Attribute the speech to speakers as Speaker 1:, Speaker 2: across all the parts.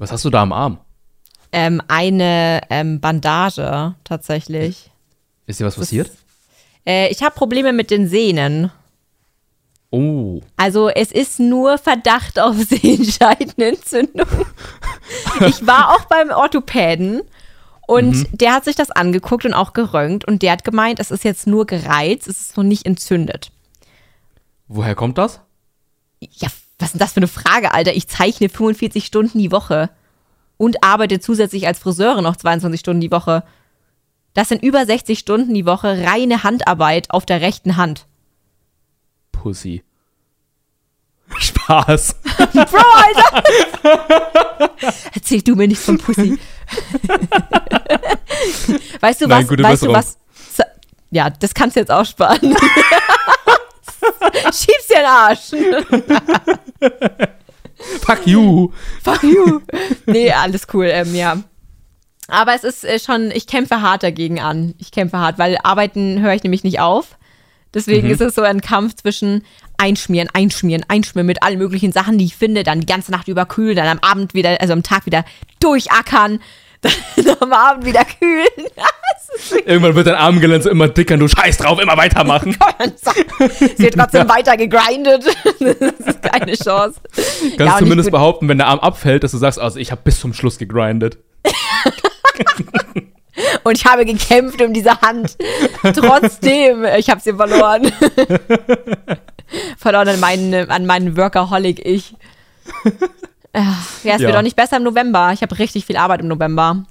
Speaker 1: Was hast du da am Arm?
Speaker 2: Ähm, eine ähm, Bandage tatsächlich.
Speaker 1: Ist dir was passiert?
Speaker 2: Äh, ich habe Probleme mit den Sehnen.
Speaker 1: Oh.
Speaker 2: Also es ist nur Verdacht auf Sehenscheidenentzündung. ich war auch beim Orthopäden und
Speaker 1: Mhm.
Speaker 2: der hat sich das angeguckt und auch geröntgt und der hat gemeint, es ist jetzt nur gereizt, es ist noch nicht entzündet.
Speaker 1: Woher kommt das?
Speaker 2: Ja, was ist denn das für eine Frage, Alter? Ich zeichne 45 Stunden die Woche und arbeite zusätzlich als Friseurin noch 22 Stunden die Woche. Das sind über 60 Stunden die Woche reine Handarbeit auf der rechten Hand.
Speaker 1: Pussy. Spaß.
Speaker 2: Bro, Alter! Erzähl du mir nichts von Pussy. weißt du
Speaker 1: Nein,
Speaker 2: was? weißt du was? Ja, das kannst du jetzt auch sparen. Schieb's dir den Arsch.
Speaker 1: Fuck you.
Speaker 2: Fuck you. Nee, alles cool, ähm, ja. Aber es ist äh, schon, ich kämpfe hart dagegen an. Ich kämpfe hart, weil arbeiten höre ich nämlich nicht auf. Deswegen
Speaker 1: Mhm.
Speaker 2: ist es so ein Kampf zwischen einschmieren, einschmieren, einschmieren mit allen möglichen Sachen, die ich finde, dann die ganze Nacht über kühlen, dann am Abend wieder, also am Tag wieder durchackern, dann am Abend wieder kühlen.
Speaker 1: Irgendwann wird dein Armgelenk immer dicker und du scheiß drauf, immer weitermachen.
Speaker 2: Es wird trotzdem weiter gegrindet. Das ist keine Chance.
Speaker 1: Kannst
Speaker 2: Ja,
Speaker 1: zumindest behaupten, wenn der Arm abfällt, dass du sagst, also ich habe bis zum Schluss gegrindet.
Speaker 2: Und ich habe gekämpft um diese Hand. Trotzdem, ich habe sie verloren. verloren an meinen, an meinen Workaholic-Ich. Ach, Ja, es
Speaker 1: Ja.
Speaker 2: wird auch nicht besser im November. Ich habe richtig viel Arbeit im November.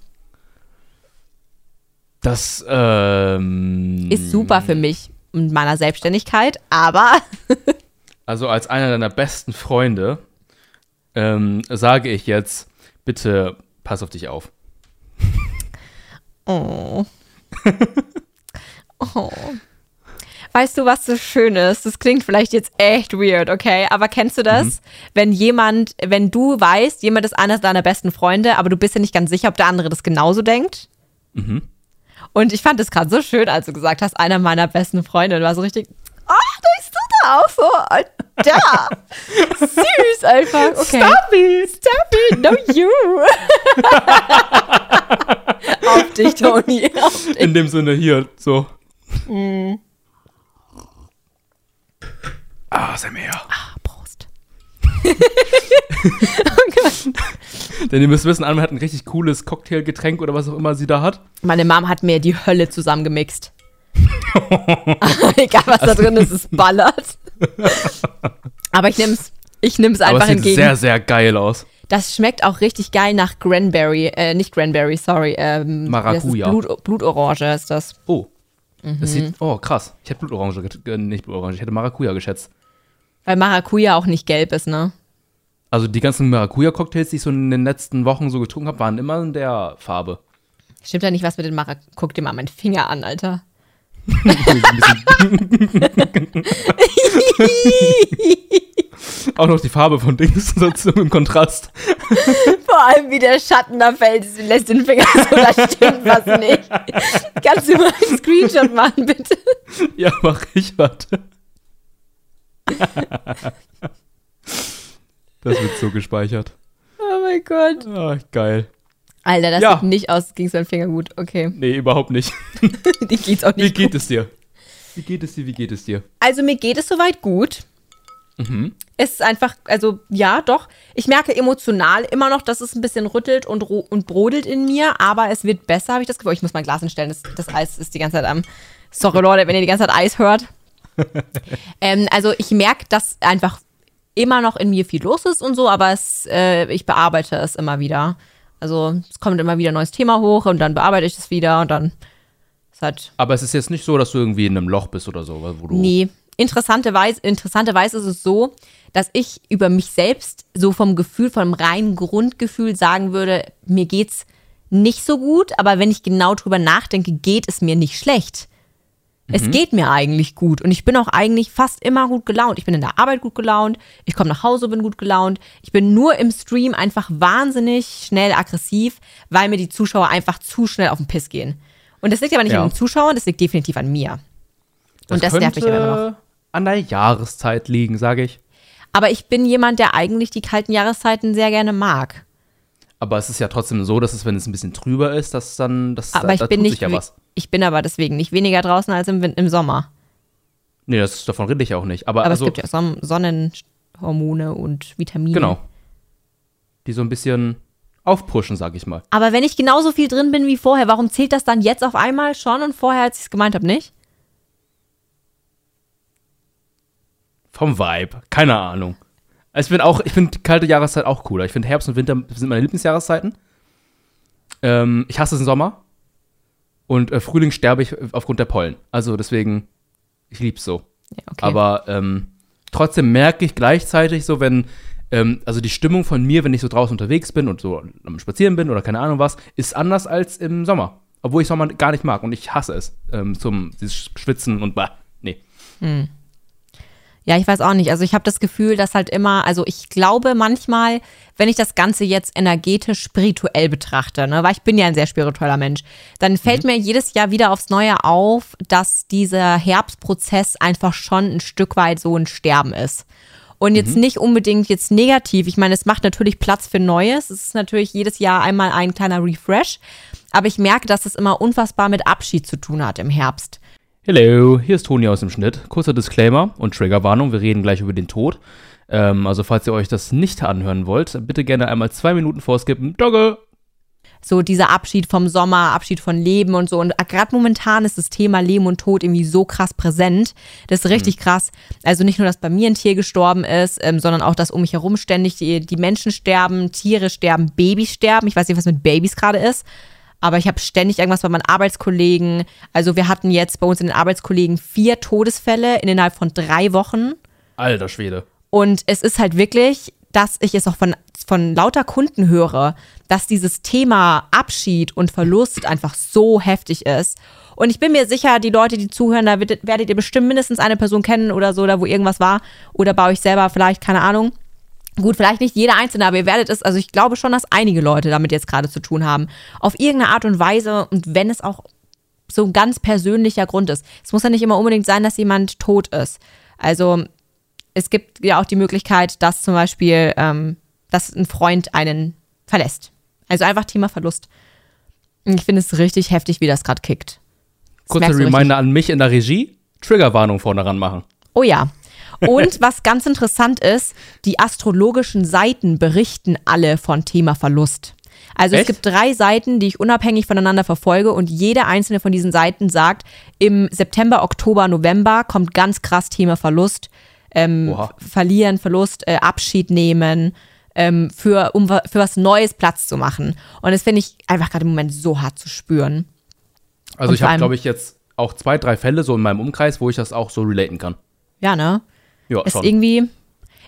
Speaker 1: Das ähm,
Speaker 2: Ist super für mich und meiner Selbstständigkeit, aber
Speaker 1: Also als einer deiner besten Freunde ähm, sage ich jetzt, bitte pass auf dich auf.
Speaker 2: Oh. oh. Weißt du, was so schön ist? Das klingt vielleicht jetzt echt weird, okay? Aber kennst du das? Wenn jemand, wenn du weißt, jemand ist einer deiner besten Freunde, aber du bist dir nicht ganz sicher, ob der andere das genauso denkt? Und ich fand es gerade so schön, als du gesagt hast, einer meiner besten Freunde. Und war so richtig, ah, da ist du da auch so. Da. Süß einfach. Okay. Stop it. Stop it. No you. Auf dich, Toni. Auf dich.
Speaker 1: In dem Sinne hier, so. Ah, sei mir her.
Speaker 2: Prost.
Speaker 1: Denn ihr müsst wissen, Anne hat ein richtig cooles Cocktailgetränk oder was auch immer sie da hat.
Speaker 2: Meine Mom hat mir die Hölle zusammengemixt. Egal, was da drin ist, es ballert. Aber ich nehm's, ich nehm's
Speaker 1: Aber
Speaker 2: einfach
Speaker 1: es sieht
Speaker 2: entgegen.
Speaker 1: sehr, sehr geil aus.
Speaker 2: Das schmeckt auch richtig geil nach Cranberry, äh, nicht Cranberry, sorry. Ähm,
Speaker 1: Maracuja.
Speaker 2: Das ist Blut, Blutorange ist das.
Speaker 1: Oh.
Speaker 2: Mhm.
Speaker 1: Das sieht, oh, krass. Ich hätte Blutorange, äh, nicht Blutorange, ich hätte Maracuja geschätzt.
Speaker 2: Weil Maracuja auch nicht gelb ist, ne?
Speaker 1: Also die ganzen Maracuja-Cocktails, die ich so in den letzten Wochen so getrunken habe, waren immer in der Farbe.
Speaker 2: Stimmt ja nicht was mit den Maracuja. Guck dir mal meinen Finger an, Alter.
Speaker 1: Auch noch die Farbe von Dings dazu im Kontrast.
Speaker 2: Vor allem wie der Schatten da fällt, lässt den Finger so, da stimmt was nicht. Kannst du mal einen Screenshot machen, bitte?
Speaker 1: Ja, mach ich, warte. Das wird so gespeichert.
Speaker 2: Oh mein Gott.
Speaker 1: Ah, geil.
Speaker 2: Alter, das
Speaker 1: Ja.
Speaker 2: sieht nicht aus, ging sein Finger gut. Okay.
Speaker 1: Nee, überhaupt nicht.
Speaker 2: Die geht's auch
Speaker 1: Wie
Speaker 2: nicht
Speaker 1: geht
Speaker 2: gut.
Speaker 1: es dir? Wie geht es dir? Wie geht es dir?
Speaker 2: Also mir geht es soweit gut.
Speaker 1: Mhm.
Speaker 2: Es ist einfach, also ja, doch. Ich merke emotional immer noch, dass es ein bisschen rüttelt und, und brodelt in mir, aber es wird besser, habe ich das Gefühl. Ich muss mein Glas hinstellen, das, das Eis ist die ganze Zeit am. Sorry, Leute, wenn ihr die ganze Zeit Eis hört. ähm, also ich merke, dass einfach immer noch in mir viel los ist und so, aber es, äh, ich bearbeite es immer wieder. Also es kommt immer wieder ein neues Thema hoch und dann bearbeite ich es wieder und dann ist halt
Speaker 1: Aber es ist jetzt nicht so, dass du irgendwie in einem Loch bist oder so, wo du.
Speaker 2: Nee. Interessanterweise, interessanterweise ist es so, dass ich über mich selbst so vom Gefühl, vom reinen Grundgefühl sagen würde, mir geht's nicht so gut, aber wenn ich genau drüber nachdenke, geht es mir nicht schlecht. Es geht mir eigentlich gut und ich bin auch eigentlich fast immer gut gelaunt. Ich bin in der Arbeit gut gelaunt, ich komme nach Hause, bin gut gelaunt. Ich bin nur im Stream einfach wahnsinnig schnell aggressiv, weil mir die Zuschauer einfach zu schnell auf den Piss gehen. Und das liegt aber nicht
Speaker 1: Ja.
Speaker 2: an den Zuschauern, das liegt definitiv an mir. und das nervt mich aber immer noch.
Speaker 1: an der Jahreszeit liegen, sage ich.
Speaker 2: Aber ich bin jemand, der eigentlich die kalten Jahreszeiten sehr gerne mag.
Speaker 1: Aber es ist ja trotzdem so, dass es, wenn es ein bisschen trüber ist, dass dann, das,
Speaker 2: Aber
Speaker 1: da,
Speaker 2: ich bin
Speaker 1: tut
Speaker 2: nicht,
Speaker 1: sich ja was.
Speaker 2: Ich bin aber deswegen nicht weniger draußen als im, im Sommer.
Speaker 1: Nee, das, davon rede ich auch nicht. Aber,
Speaker 2: Aber
Speaker 1: also,
Speaker 2: es gibt ja Son Sonnenhormone und Vitamine.
Speaker 1: genau. Die so ein bisschen aufpushen, sag ich mal.
Speaker 2: Aber wenn ich genauso viel drin bin wie vorher, warum zählt das dann jetzt auf einmal schon und vorher, als ich es gemeint habe, nicht?
Speaker 1: Vom Vibe. Keine Ahnung. Also Ich bin auch, ich finde kalte Jahreszeit auch cooler. Ich finde Herbst und Winter sind meine Lieblingsjahreszeiten. Ähm, ich hasse den Sommer. Und äh, Frühling sterbe ich aufgrund der Pollen. Also deswegen, ich lieb's so.
Speaker 2: Ja, okay.
Speaker 1: Aber ähm, trotzdem merke ich gleichzeitig so, wenn, ähm, also die Stimmung von mir, wenn ich so draußen unterwegs bin und so am Spazieren bin oder keine Ahnung was, ist anders als im Sommer. Obwohl ich Sommer gar nicht mag und ich hasse es. Ähm, zum dieses Schwitzen und bah, nee.
Speaker 2: Ja, ich weiß auch nicht. Also ich habe das Gefühl, dass halt immer, also ich glaube manchmal, wenn ich das Ganze jetzt energetisch spirituell betrachte, ne, weil ich bin ja ein sehr spiritueller Mensch, dann fällt mir jedes Jahr wieder aufs Neue auf, dass dieser Herbstprozess einfach schon ein Stück weit so ein Sterben ist. Und jetzt nicht unbedingt jetzt negativ. Ich meine, es macht natürlich Platz für Neues. Es ist natürlich jedes Jahr einmal ein kleiner Refresh. Aber ich merke, dass es immer unfassbar mit Abschied zu tun hat im Herbst.
Speaker 1: Hello, hier ist Toni aus dem Schnitt. Kurzer Disclaimer und Triggerwarnung, wir reden gleich über den Tod. Ähm, also falls ihr euch das nicht anhören wollt, bitte gerne einmal zwei Minuten vorskippen. Dogge!
Speaker 2: so dieser Abschied vom Sommer, Abschied von Leben und so. Und gerade momentan ist das Thema Leben und Tod irgendwie so krass präsent. Das ist richtig krass. Also nicht nur, dass bei mir ein Tier gestorben ist, ähm, sondern auch, dass um mich herum ständig die, die Menschen sterben, Tiere sterben, Babys sterben. Ich weiß nicht, was mit Babys gerade ist. Aber ich habe ständig irgendwas bei meinen Arbeitskollegen. Also wir hatten jetzt bei uns in den Arbeitskollegen vier Todesfälle innerhalb von drei Wochen.
Speaker 1: Alter Schwede.
Speaker 2: Und es ist halt wirklich, dass ich es auch von, von lauter Kunden höre, dass dieses Thema Abschied und Verlust einfach so heftig ist. Und ich bin mir sicher, die Leute, die zuhören, da werdet, werdet ihr bestimmt mindestens eine Person kennen oder so, da wo irgendwas war. Oder bei euch selber vielleicht, keine Ahnung. Gut, vielleicht nicht jeder Einzelne, aber ihr werdet es, also ich glaube schon, dass einige Leute damit jetzt gerade zu tun haben. Auf irgendeine Art und Weise und wenn es auch so ein ganz persönlicher Grund ist. Es muss ja nicht immer unbedingt sein, dass jemand tot ist. Also es gibt ja auch die Möglichkeit, dass zum Beispiel, ähm, dass ein Freund einen verlässt. Also einfach Thema Verlust. Ich finde es richtig heftig, wie das gerade kickt. Das
Speaker 1: Kurzer Reminder an mich in der Regie. Triggerwarnung vorne ran machen.
Speaker 2: Oh ja. Und was ganz interessant ist, die astrologischen Seiten berichten alle von Thema Verlust. Also
Speaker 1: Echt?
Speaker 2: es gibt drei Seiten, die ich unabhängig voneinander verfolge und jede einzelne von diesen Seiten sagt, im September, Oktober, November kommt ganz krass Thema Verlust, ähm, verlieren, Verlust, äh, Abschied nehmen, ähm, für, um für was Neues Platz zu machen. Und das finde ich einfach gerade im Moment so hart zu spüren.
Speaker 1: Also
Speaker 2: Und
Speaker 1: ich habe, glaube ich, jetzt auch zwei, drei Fälle so in meinem Umkreis, wo ich das auch so relaten kann.
Speaker 2: Ja, ne?
Speaker 1: Ja,
Speaker 2: Ist
Speaker 1: schon.
Speaker 2: irgendwie.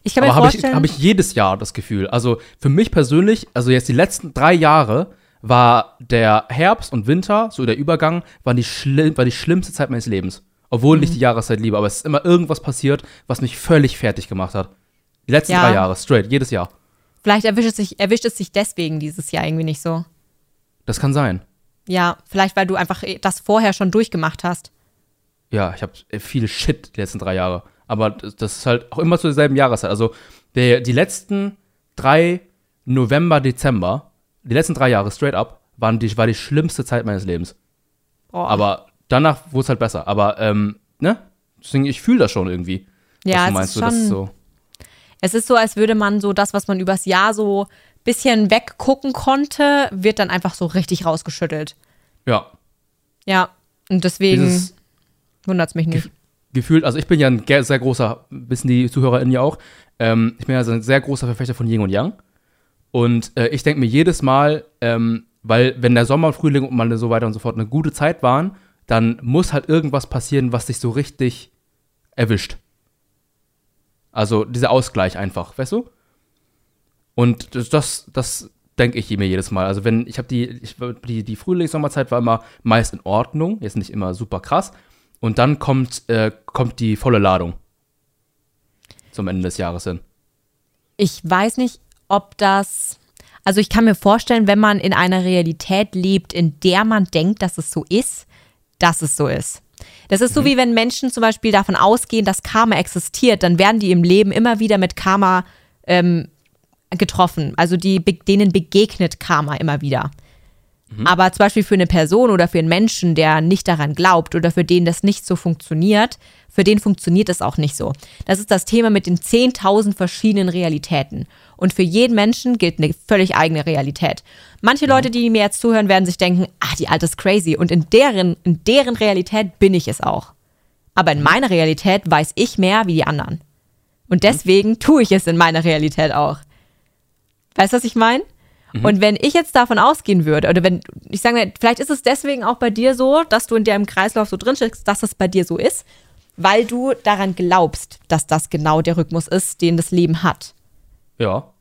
Speaker 2: Ich kann mir
Speaker 1: Aber habe ich,
Speaker 2: vorstellen.
Speaker 1: hab ich jedes Jahr das Gefühl. Also für mich persönlich, also jetzt die letzten drei Jahre, war der Herbst und Winter, so der Übergang, war die, schlimm, war die schlimmste Zeit meines Lebens. Obwohl
Speaker 2: Mhm.
Speaker 1: ich die Jahreszeit liebe, aber es ist immer irgendwas passiert, was mich völlig fertig gemacht hat. Die letzten
Speaker 2: Ja.
Speaker 1: drei Jahre, straight, jedes Jahr.
Speaker 2: Vielleicht erwischt es, sich, erwischt es sich deswegen dieses Jahr irgendwie nicht so.
Speaker 1: Das kann sein.
Speaker 2: Ja, vielleicht weil du einfach das vorher schon durchgemacht hast.
Speaker 1: Ja, ich habe viel Shit die letzten drei Jahre. Aber das, ist halt auch immer zur selben Jahreszeit. Also der, die letzten drei November, Dezember, die letzten drei Jahre straight up, waren die, war die schlimmste Zeit meines Lebens.
Speaker 2: Boah.
Speaker 1: Aber danach wurde es halt besser. Aber, ähm, ne? Deswegen, ich fühle das schon irgendwie.
Speaker 2: ja,
Speaker 1: was du
Speaker 2: es
Speaker 1: meinst,
Speaker 2: ist schon,
Speaker 1: so.
Speaker 2: es ist so, als würde man so das, was man übers Jahr so bisschen weggucken konnte, wird dann einfach so richtig rausgeschüttelt.
Speaker 1: Ja.
Speaker 2: Ja, und deswegen wundert es mich nicht.
Speaker 1: Gefühlt, also ich bin ja ein sehr großer, wissen die ZuhörerInnen ja auch, ähm, ich bin ja ein sehr großer Verfechter von Yin und Yang. Und äh, ich denke mir jedes Mal, ähm, weil wenn der Sommer Frühling und mal so weiter und so fort eine gute Zeit waren, dann muss halt irgendwas passieren, was dich so richtig erwischt. Also dieser Ausgleich einfach, weißt du? Und das, das, das denke ich mir jedes Mal. Also wenn, ich habe die, die, die Frühlings-Sommerzeit war immer meist in Ordnung, jetzt nicht immer super krass. Und dann kommt, äh, kommt die volle Ladung. Zum Ende des Jahres hin.
Speaker 2: Ich weiß nicht, ob das. Also ich kann mir vorstellen, wenn man in einer Realität lebt, in der man denkt, dass es so ist, dass es so ist. Das ist so wie wenn Menschen zum Beispiel davon ausgehen, dass Karma existiert, dann werden die im Leben immer wieder mit Karma ähm, getroffen. Also die, denen begegnet Karma immer wieder. Aber zum Beispiel für eine Person oder für einen Menschen, der nicht daran glaubt oder für den das nicht so funktioniert, für den funktioniert das auch nicht so. Das ist das Thema mit den 10.000 verschiedenen Realitäten. Und für jeden Menschen gilt eine völlig eigene Realität. Manche Leute, die mir jetzt zuhören, werden sich denken, ah, die Alte ist crazy. Und in deren, in deren Realität bin ich es auch. Aber in meiner Realität weiß ich mehr wie die anderen. Und deswegen tue ich es in meiner Realität auch. Weißt du, was ich meine? Und wenn ich jetzt davon ausgehen würde, oder wenn, ich sage mal, vielleicht ist es deswegen auch bei dir so, dass du in deinem Kreislauf so drin steckst, dass es bei dir so ist, weil du daran glaubst, dass das genau der Rhythmus ist, den das Leben hat.
Speaker 1: Ja.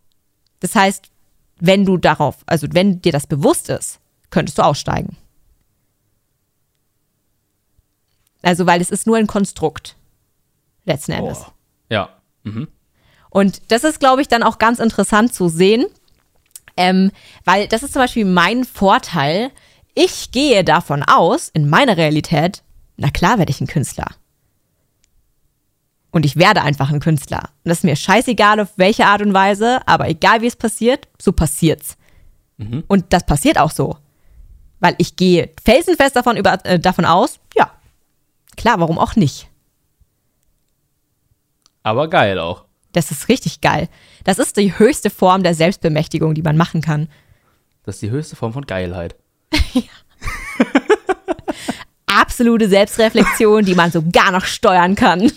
Speaker 2: Das heißt, wenn du darauf, also wenn dir das bewusst ist, könntest du aussteigen. Also, weil es ist nur ein Konstrukt. Letzten Endes.
Speaker 1: Boah. Ja. Mhm.
Speaker 2: Und das ist, glaube ich, dann auch ganz interessant zu sehen, ähm, weil das ist zum Beispiel mein Vorteil. Ich gehe davon aus, in meiner Realität, na klar werde ich ein Künstler. Und ich werde einfach ein Künstler. Und das ist mir scheißegal, auf welche Art und Weise, aber egal wie es passiert, so passiert's. Und das passiert auch so. Weil ich gehe felsenfest davon, über, äh, davon aus, ja, klar, warum auch nicht?
Speaker 1: Aber geil auch.
Speaker 2: Das ist richtig geil. Das ist die höchste Form der Selbstbemächtigung, die man machen kann.
Speaker 1: Das ist die höchste Form von Geilheit.
Speaker 2: Absolute Selbstreflexion, die man so gar noch steuern kann.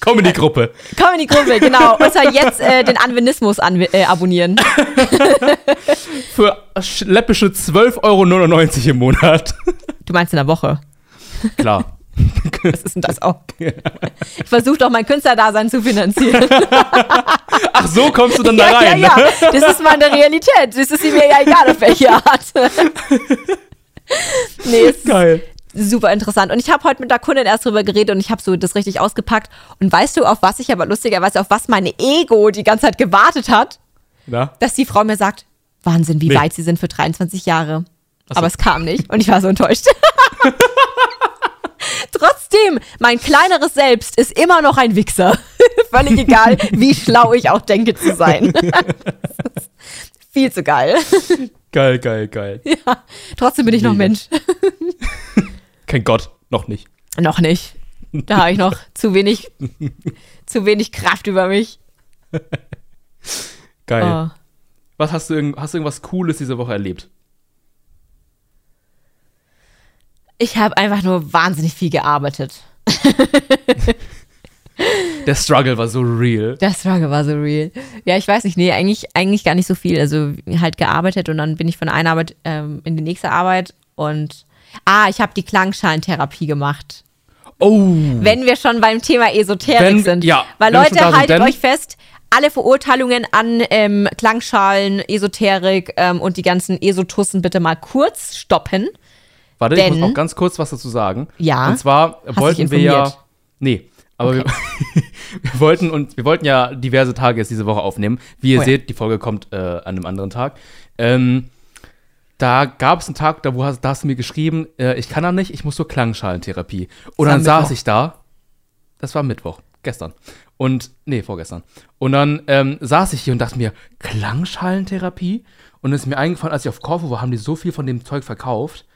Speaker 1: Komm in die Gruppe.
Speaker 2: Komm in die Gruppe, genau. Und zwar jetzt äh, den Anvenismus an, äh, abonnieren.
Speaker 1: Für sch- läppische 12,99 Euro im Monat.
Speaker 2: Du meinst in der Woche.
Speaker 1: Klar.
Speaker 2: Was ist denn das auch? Ich versuche doch mein Künstlerdasein zu finanzieren.
Speaker 1: Ach, so kommst du dann da
Speaker 2: ja,
Speaker 1: rein.
Speaker 2: ja,
Speaker 1: ne?
Speaker 2: ja. Das ist meine Realität. Das ist mir ja egal, auf welche Art. nee, ist
Speaker 1: Geil.
Speaker 2: super interessant. Und ich habe heute mit der Kundin erst drüber geredet und ich habe so das richtig ausgepackt. Und weißt du, auf was ich aber lustigerweise, auf was meine Ego die ganze Zeit gewartet hat?
Speaker 1: Na?
Speaker 2: Dass die Frau mir sagt, Wahnsinn, wie
Speaker 1: Nee.
Speaker 2: weit sie sind für 23 Jahre.
Speaker 1: So.
Speaker 2: Aber es kam nicht und ich war so enttäuscht. Trotzdem, mein kleineres Selbst ist immer noch ein Wichser. Völlig egal, wie schlau ich auch denke zu sein. Viel zu geil.
Speaker 1: Geil, geil, geil.
Speaker 2: Ja, trotzdem bin ich noch. Mensch.
Speaker 1: Kein Gott, noch nicht.
Speaker 2: Noch nicht. Da habe ich noch zu wenig, zu wenig Kraft über mich.
Speaker 1: Geil.
Speaker 2: Oh.
Speaker 1: Was hast du, hast du irgendwas Cooles diese Woche erlebt?
Speaker 2: Ich habe einfach nur wahnsinnig viel gearbeitet.
Speaker 1: Der Struggle war so real.
Speaker 2: Der Struggle war so real. Ja, ich weiß nicht, nee, eigentlich, eigentlich gar nicht so viel. Also halt gearbeitet und dann bin ich von einer Arbeit ähm, in die nächste Arbeit und ah, ich habe die Klangschalentherapie gemacht.
Speaker 1: Oh.
Speaker 2: Wenn wir schon beim Thema Esoterik
Speaker 1: Wenn-
Speaker 2: sind.
Speaker 1: ja,
Speaker 2: Weil Leute,
Speaker 1: sind,
Speaker 2: haltet euch fest, alle Verurteilungen an ähm, Klangschalen, Esoterik ähm, und die ganzen Esotussen bitte mal kurz stoppen.
Speaker 1: Warte, ich
Speaker 2: Denn-
Speaker 1: muss auch ganz kurz was dazu sagen.
Speaker 2: Ja?
Speaker 1: Und zwar wollten wir ja. Nee, aber wir, wir wollten und wir wollten ja diverse Tage jetzt diese Woche aufnehmen. Wie ihr
Speaker 2: Oh ja.
Speaker 1: seht, die Folge kommt äh, an einem anderen Tag. Ähm, da gab es einen Tag, da, wo hast, da hast du mir geschrieben, äh, ich kann da nicht, ich muss zur Klangschalentherapie. Und dann saß
Speaker 2: Mittwoch.
Speaker 1: ich da. Das war Mittwoch, gestern. Und, nee, vorgestern. Und dann ähm, saß ich hier und dachte mir, Klangschalentherapie? Und es ist mir eingefallen, als ich auf Corfu war, haben die so viel von dem Zeug verkauft.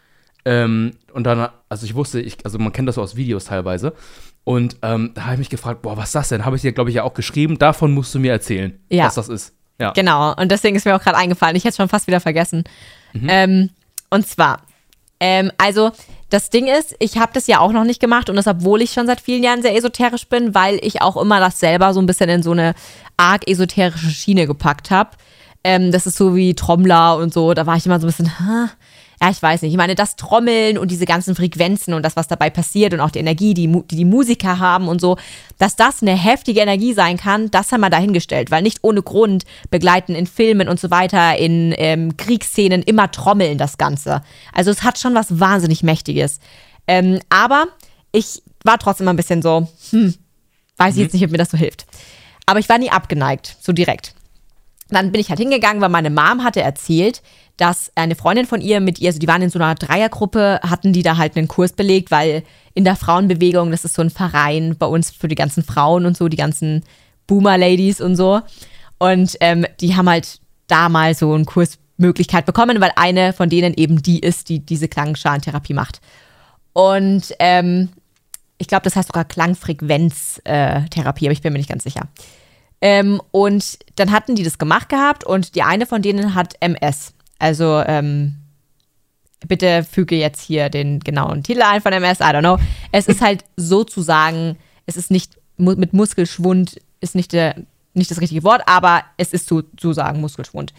Speaker 1: Ähm, und dann, also ich wusste, ich, also man kennt das so aus Videos teilweise. Und ähm, da habe ich mich gefragt, boah, was ist das denn? Habe ich dir, glaube ich, ja auch geschrieben. Davon musst du mir erzählen,
Speaker 2: Ja.
Speaker 1: was das ist. Ja.
Speaker 2: Genau, und deswegen ist mir auch gerade eingefallen. Ich hätte schon fast wieder vergessen.
Speaker 1: Mhm.
Speaker 2: Ähm, und zwar, ähm, also das Ding ist, ich habe das ja auch noch nicht gemacht und das, obwohl ich schon seit vielen Jahren sehr esoterisch bin, weil ich auch immer das selber so ein bisschen in so eine arg esoterische Schiene gepackt habe. Ähm, das ist so wie Trommler und so. Da war ich immer so ein bisschen, ha, ja, ich weiß nicht. Ich meine, das Trommeln und diese ganzen Frequenzen und das, was dabei passiert und auch die Energie, die die, die Musiker haben und so, dass das eine heftige Energie sein kann, das haben wir dahingestellt. Weil nicht ohne Grund begleiten in Filmen und so weiter, in ähm, Kriegsszenen immer Trommeln das Ganze. Also es hat schon was wahnsinnig Mächtiges. Ähm, aber ich war trotzdem ein bisschen so, hm, weiß ich jetzt nicht, ob mir das so hilft. Aber ich war nie abgeneigt, so direkt. Dann bin ich halt hingegangen, weil meine Mom hatte erzählt, dass eine Freundin von ihr mit ihr, also die waren in so einer Dreiergruppe, hatten die da halt einen Kurs belegt, weil in der Frauenbewegung, das ist so ein Verein bei uns für die ganzen Frauen und so, die ganzen Boomer-Ladies und so. Und ähm, die haben halt da mal so eine Kursmöglichkeit bekommen, weil eine von denen eben die ist, die diese Klangschalentherapie macht. Und ähm, ich glaube, das heißt sogar Klangfrequenztherapie, äh, aber ich bin mir nicht ganz sicher. Ähm, und dann hatten die das gemacht gehabt und die eine von denen hat MS. Also, ähm, bitte füge jetzt hier den genauen Titel ein von MS, I don't know. Es ist halt sozusagen, es ist nicht mit Muskelschwund, ist nicht, der, nicht das richtige Wort, aber es ist sozusagen Muskelschwund.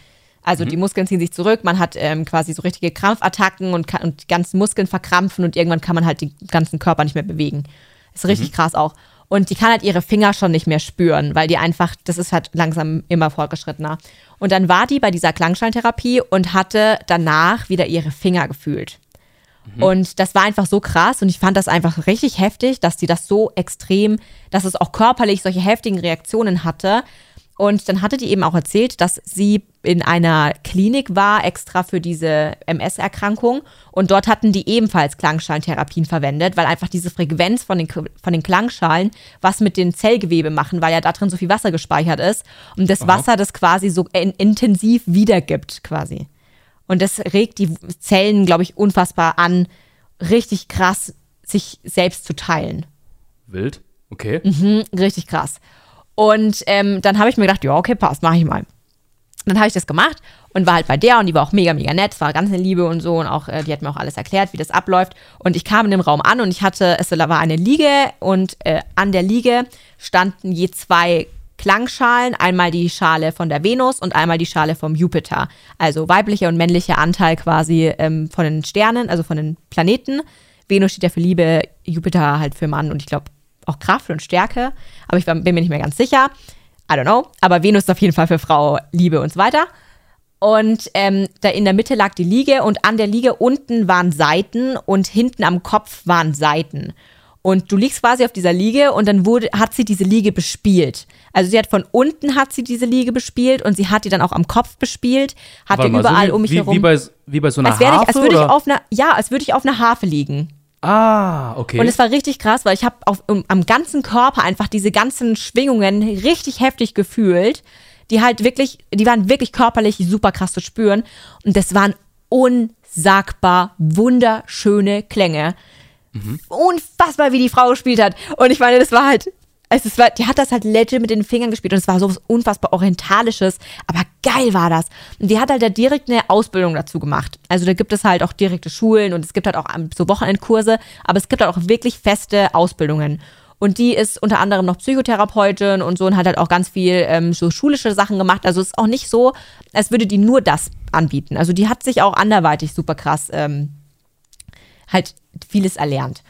Speaker 2: Also mhm. die Muskeln ziehen sich zurück, man hat ähm, quasi so richtige Krampfattacken und, kann, und die ganzen Muskeln verkrampfen und irgendwann kann man halt den ganzen Körper nicht mehr bewegen. Ist richtig mhm. krass auch. Und die kann halt ihre Finger schon nicht mehr spüren, weil die einfach, das ist halt langsam immer fortgeschrittener. Und dann war die bei dieser Klangschallentherapie und hatte danach wieder ihre Finger gefühlt. Mhm. Und das war einfach so krass und ich fand das einfach richtig heftig, dass sie das so extrem, dass es auch körperlich solche heftigen Reaktionen hatte, und dann hatte die eben auch erzählt, dass sie in einer Klinik war, extra für diese MS-Erkrankung. Und dort hatten die ebenfalls Klangschalentherapien verwendet, weil einfach diese Frequenz von den, von den Klangschalen was mit den Zellgewebe machen, weil ja da drin so viel Wasser gespeichert ist. Und das Aha. Wasser das quasi so in, intensiv wiedergibt, quasi. Und das regt die Zellen, glaube ich, unfassbar an, richtig krass sich selbst zu teilen.
Speaker 1: Wild, okay.
Speaker 2: Mhm, richtig krass. Und ähm, dann habe ich mir gedacht, ja, okay, passt, mache ich mal. Dann habe ich das gemacht und war halt bei der und die war auch mega, mega nett. Es war ganz eine Liebe und so und auch, äh, die hat mir auch alles erklärt, wie das abläuft. Und ich kam in den Raum an und ich hatte, es war eine Liege und äh, an der Liege standen je zwei Klangschalen, einmal die Schale von der Venus und einmal die Schale vom Jupiter. Also weiblicher und männlicher Anteil quasi ähm, von den Sternen, also von den Planeten. Venus steht ja für Liebe, Jupiter halt für Mann und ich glaube auch Kraft und Stärke, aber ich bin mir nicht mehr ganz sicher. I don't know. Aber Venus ist auf jeden Fall für Frau, Liebe und so weiter. Und ähm, da in der Mitte lag die Liege und an der Liege unten waren Seiten und hinten am Kopf waren Seiten. Und du liegst quasi auf dieser Liege und dann wurde, hat sie diese Liege bespielt. Also sie hat von unten hat sie diese Liege bespielt und sie hat die dann auch am Kopf bespielt, hat die überall so wie, um mich
Speaker 1: wie,
Speaker 2: herum.
Speaker 1: Wie bei, wie bei so einer
Speaker 2: als Harfe? Ich, als würde ich auf einer, ja, als würde ich auf einer Harfe liegen.
Speaker 1: Ah, okay.
Speaker 2: Und es war richtig krass, weil ich habe um, am ganzen Körper einfach diese ganzen Schwingungen richtig heftig gefühlt, die halt wirklich, die waren wirklich körperlich super krass zu spüren. Und das waren unsagbar wunderschöne Klänge. Mhm. Unfassbar, wie die Frau gespielt hat. Und ich meine, das war halt es war, die hat das halt legit mit den Fingern gespielt und es war so was unfassbar Orientalisches, aber geil war das. Und die hat halt da direkt eine Ausbildung dazu gemacht. Also da gibt es halt auch direkte Schulen und es gibt halt auch so Wochenendkurse, aber es gibt halt auch wirklich feste Ausbildungen. Und die ist unter anderem noch Psychotherapeutin und so und hat halt auch ganz viel ähm, so schulische Sachen gemacht. Also es ist auch nicht so, als würde die nur das anbieten. Also die hat sich auch anderweitig super krass ähm, halt vieles erlernt.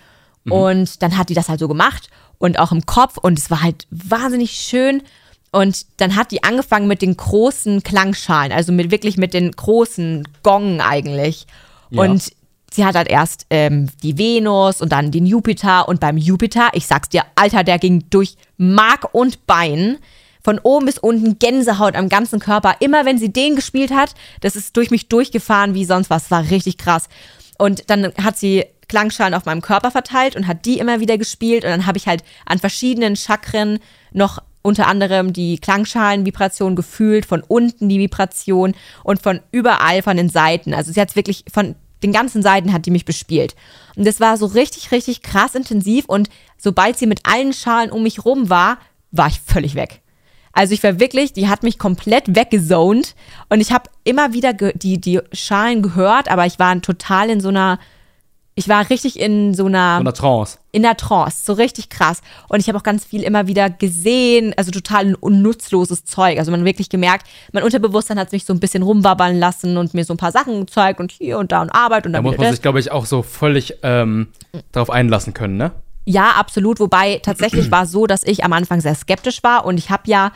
Speaker 2: Mhm. Und dann hat die das halt so gemacht und auch im Kopf und es war halt wahnsinnig schön. Und dann hat die angefangen mit den großen Klangschalen, also mit wirklich mit den großen Gong eigentlich. Ja. Und sie hat halt erst ähm, die Venus und dann den Jupiter. Und beim Jupiter, ich sag's dir, Alter, der ging durch Mark und Bein. Von oben bis unten Gänsehaut am ganzen Körper. Immer wenn sie den gespielt hat, das ist durch mich durchgefahren wie sonst was. Das war richtig krass. Und dann hat sie Klangschalen auf meinem Körper verteilt und hat die immer wieder gespielt. Und dann habe ich halt an verschiedenen Chakren noch unter anderem die Klangschalenvibration gefühlt, von unten die Vibration und von überall von den Seiten. Also sie hat wirklich von den ganzen Seiten hat die mich bespielt. Und das war so richtig, richtig krass intensiv. Und sobald sie mit allen Schalen um mich rum war, war ich völlig weg. Also ich war wirklich, die hat mich komplett weggezoned und ich habe immer wieder die, die Schalen gehört, aber ich war total in so einer ich war richtig in so einer,
Speaker 1: so einer Trance.
Speaker 2: In der Trance, so richtig krass. Und ich habe auch ganz viel immer wieder gesehen, also total unnutzloses Zeug. Also man wirklich gemerkt, mein Unterbewusstsein hat sich so ein bisschen rumwabbern lassen und mir so ein paar Sachen gezeigt und hier und da und Arbeit und dann
Speaker 1: Da muss man sich, glaube ich, auch so völlig ähm, darauf einlassen können, ne?
Speaker 2: Ja, absolut. Wobei tatsächlich war es so, dass ich am Anfang sehr skeptisch war und ich habe ja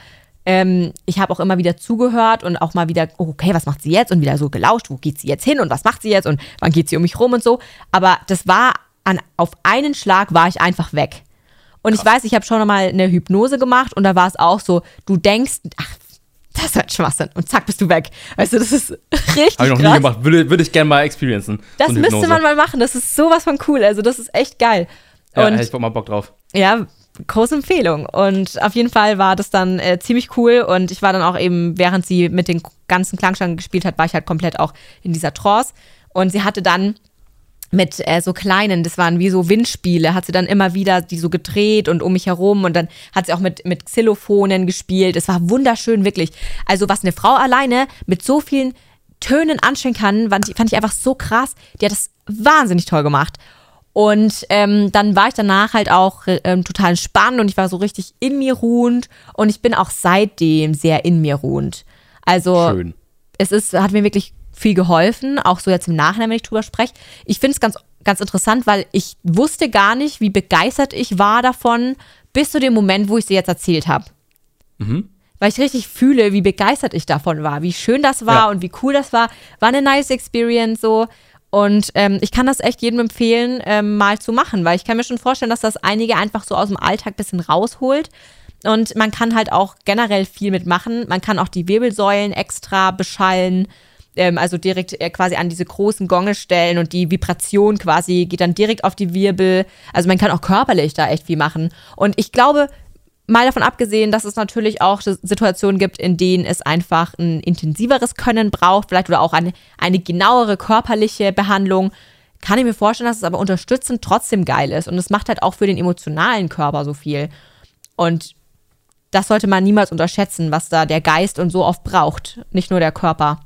Speaker 2: ähm, ich habe auch immer wieder zugehört und auch mal wieder, oh, okay, was macht sie jetzt? Und wieder so gelauscht, wo geht sie jetzt hin und was macht sie jetzt und wann geht sie um mich rum und so. Aber das war an, auf einen Schlag war ich einfach weg. Und Krass. ich weiß, ich habe schon mal eine Hypnose gemacht und da war es auch so, du denkst, ach, das ist halt Schwachsinn. Und zack, bist du weg. Weißt du, das ist richtig
Speaker 1: Habe ich noch
Speaker 2: krass.
Speaker 1: nie gemacht. Würde, würde ich gerne mal experiencen.
Speaker 2: Das so müsste man mal machen. Das ist sowas von cool. Also, das ist echt geil.
Speaker 1: Ja, und, hätte ich mal Bock drauf.
Speaker 2: Ja, große Empfehlung. Und auf jeden Fall war das dann äh, ziemlich cool. Und ich war dann auch eben, während sie mit den ganzen Klangstangen gespielt hat, war ich halt komplett auch in dieser Trance. Und sie hatte dann mit äh, so kleinen, das waren wie so Windspiele, hat sie dann immer wieder die so gedreht und um mich herum und dann hat sie auch mit, mit Xylophonen gespielt. Es war wunderschön, wirklich. Also was eine Frau alleine mit so vielen Tönen anstellen kann, fand ich, fand ich einfach so krass. Die hat das wahnsinnig toll gemacht. Und ähm, dann war ich danach halt auch ähm, total entspannt und ich war so richtig in mir ruhend und ich bin auch seitdem sehr in mir ruhend. Also
Speaker 1: Schön.
Speaker 2: es ist, hat mir wirklich viel geholfen, auch so jetzt im Nachhinein, wenn ich drüber spreche. Ich finde es ganz, ganz interessant, weil ich wusste gar nicht, wie begeistert ich war davon, bis zu dem Moment, wo ich sie jetzt erzählt habe.
Speaker 1: Mhm.
Speaker 2: Weil ich richtig fühle, wie begeistert ich davon war, wie schön das war
Speaker 1: Ja.
Speaker 2: und wie cool das war. War eine nice Experience so. Und ähm, ich kann das echt jedem empfehlen, ähm, mal zu machen, weil ich kann mir schon vorstellen, dass das einige einfach so aus dem Alltag ein bisschen rausholt. Und man kann halt auch generell viel mitmachen. Man kann auch die Wirbelsäulen extra beschallen, ähm, also direkt äh, quasi an diese großen Gonge stellen und die Vibration quasi geht dann direkt auf die Wirbel. Also man kann auch körperlich da echt viel machen. Und ich glaube, Mal davon abgesehen, dass es natürlich auch Situationen gibt, in denen es einfach ein intensiveres Können braucht, vielleicht oder auch eine, eine genauere körperliche Behandlung, kann ich mir vorstellen, dass es aber unterstützend trotzdem geil ist. Und es macht halt auch für den emotionalen Körper so viel. Und das sollte man niemals unterschätzen, was da der Geist und so oft braucht, nicht nur der Körper.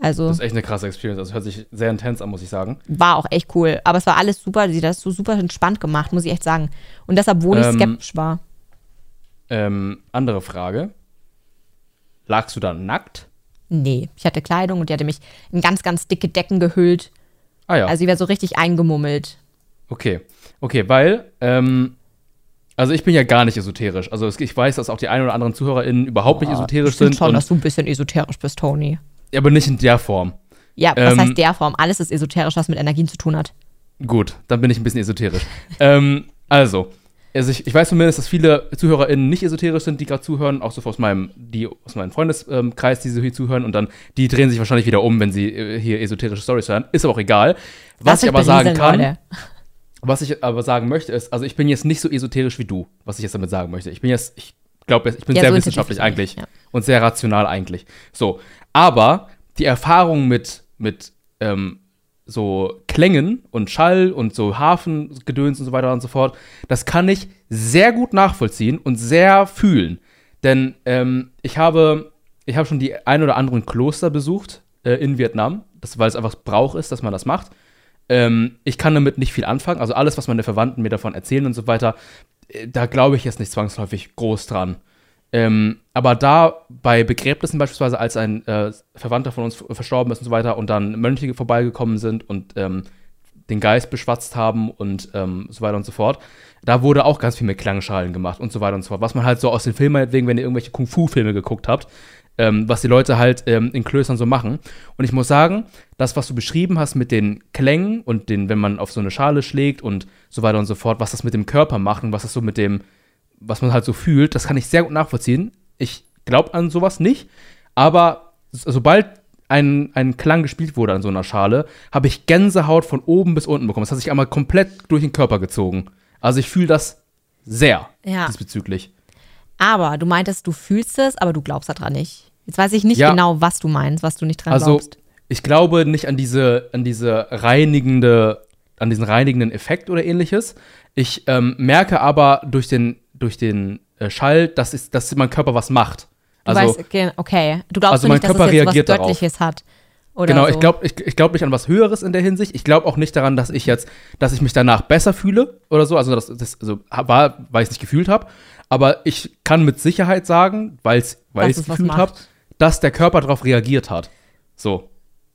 Speaker 2: Also
Speaker 1: Das ist echt eine krasse Experience. Das hört sich sehr intens an, muss ich sagen.
Speaker 2: war auch echt cool. Aber es war alles super. Sie hat das so super entspannt gemacht, muss ich echt sagen. Und das, obwohl ich
Speaker 1: Ähm,
Speaker 2: skeptisch war.
Speaker 1: Ähm, andere Frage. Lagst du da nackt?
Speaker 2: Nee, ich hatte Kleidung und die hatte mich in ganz, ganz dicke Decken gehüllt.
Speaker 1: Ah ja.
Speaker 2: Also ich wäre so richtig eingemummelt.
Speaker 1: Okay, okay, weil, ähm, also ich bin ja gar nicht esoterisch. Also ich weiß, dass auch die ein oder anderen ZuhörerInnen überhaupt nicht esoterisch
Speaker 2: ich
Speaker 1: sind,
Speaker 2: schon,
Speaker 1: und,
Speaker 2: dass du ein bisschen esoterisch bist, Tony.
Speaker 1: aber nicht in der Form.
Speaker 2: Ja, was
Speaker 1: Ähm,
Speaker 2: heißt der Form? Alles ist esoterisch, was mit Energien zu tun hat.
Speaker 1: Gut, dann bin ich ein bisschen esoterisch. ähm, also, also ich, ich weiß zumindest, dass viele ZuhörerInnen nicht esoterisch sind, die gerade zuhören, auch so aus meinem, die aus meinem Freundeskreis, die so hier zuhören, und dann die drehen sich wahrscheinlich wieder um, wenn sie äh, hier esoterische Stories hören. Ist aber auch egal. Was
Speaker 2: Das
Speaker 1: ich aber sagen kann,
Speaker 2: Leute.
Speaker 1: Was ich aber sagen möchte, ist, also ich bin jetzt nicht so esoterisch wie du, was ich jetzt damit sagen möchte. Ich bin jetzt, ich glaube, ich bin
Speaker 2: Ja,
Speaker 1: sehr
Speaker 2: so
Speaker 1: wissenschaftlich eigentlich
Speaker 2: ja.
Speaker 1: und sehr rational eigentlich. So, aber die Erfahrung mit, mit ähm, so Klängen und Schall und so Hafengedöns und so weiter und so fort, das kann ich sehr gut nachvollziehen und sehr fühlen. Denn ähm, ich habe, ich habe schon die ein oder anderen Kloster besucht äh, in Vietnam, das, weil es einfach Brauch ist, dass man das macht. Ähm, ich kann damit nicht viel anfangen. Also alles, was meine Verwandten mir davon erzählen und so weiter, äh, da glaube ich jetzt nicht zwangsläufig groß dran. Ähm, aber da bei Begräbnissen beispielsweise, als ein äh, Verwandter von uns verstorben ist und so weiter und dann Mönche vorbeigekommen sind und ähm, den Geist beschwatzt haben und ähm, so weiter und so fort, da wurde auch ganz viel mit Klangschalen gemacht und so weiter und so fort. Was man halt so aus den Filmen, meinetwegen, wenn ihr irgendwelche Kung-Fu-Filme geguckt habt, ähm, was die Leute halt ähm, in Klöstern so machen. Und ich muss sagen, das, was du beschrieben hast mit den Klängen und den, wenn man auf so eine Schale schlägt und so weiter und so fort, was das mit dem Körper macht und was das so mit dem, was man halt so fühlt, das kann ich sehr gut nachvollziehen. Ich glaube an sowas nicht, aber so- sobald ein, ein Klang gespielt wurde an so einer Schale, habe ich Gänsehaut von oben bis unten bekommen. Das hat sich einmal komplett durch den Körper gezogen. Also ich fühle das sehr
Speaker 2: Ja.
Speaker 1: diesbezüglich.
Speaker 2: Aber du meintest, du fühlst es, aber du glaubst daran nicht. Jetzt weiß ich nicht
Speaker 1: Ja.
Speaker 2: genau, was du meinst, was du nicht dran
Speaker 1: Also
Speaker 2: glaubst.
Speaker 1: ich glaube nicht an diese, an diese reinigende, an diesen reinigenden Effekt oder ähnliches. Ich ähm, merke aber durch den, durch den äh, Schall, dass, es, dass mein Körper was macht.
Speaker 2: Du
Speaker 1: Also
Speaker 2: weißt, okay, okay. Du glaubst
Speaker 1: also
Speaker 2: nicht, dass
Speaker 1: Körper
Speaker 2: es jetzt was
Speaker 1: reagiert darauf.
Speaker 2: Göttliches hat. Oder
Speaker 1: genau,
Speaker 2: so.
Speaker 1: ich glaube ich, ich glaub nicht an was Höheres in der Hinsicht. Ich glaube auch nicht daran, dass ich jetzt, dass ich mich danach besser fühle oder so. Also das, das also war, weil ich es nicht gefühlt habe. Aber ich kann mit Sicherheit sagen, weil ich es gefühlt habe, dass der Körper darauf reagiert hat. So.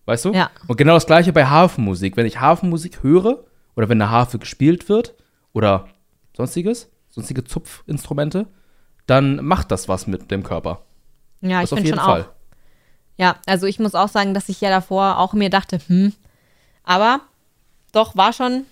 Speaker 1: Weißt du?
Speaker 2: Ja.
Speaker 1: Und genau das gleiche bei Hafenmusik. Wenn ich Hafenmusik höre oder wenn eine Harfe gespielt wird oder sonstiges, sonstige Zupfinstrumente, dann macht das was mit dem Körper.
Speaker 2: Ja, ich
Speaker 1: das auf
Speaker 2: finde schon
Speaker 1: Fall.
Speaker 2: auch. Ja, also ich muss auch sagen, dass ich ja davor auch mir dachte, hm, aber doch war schon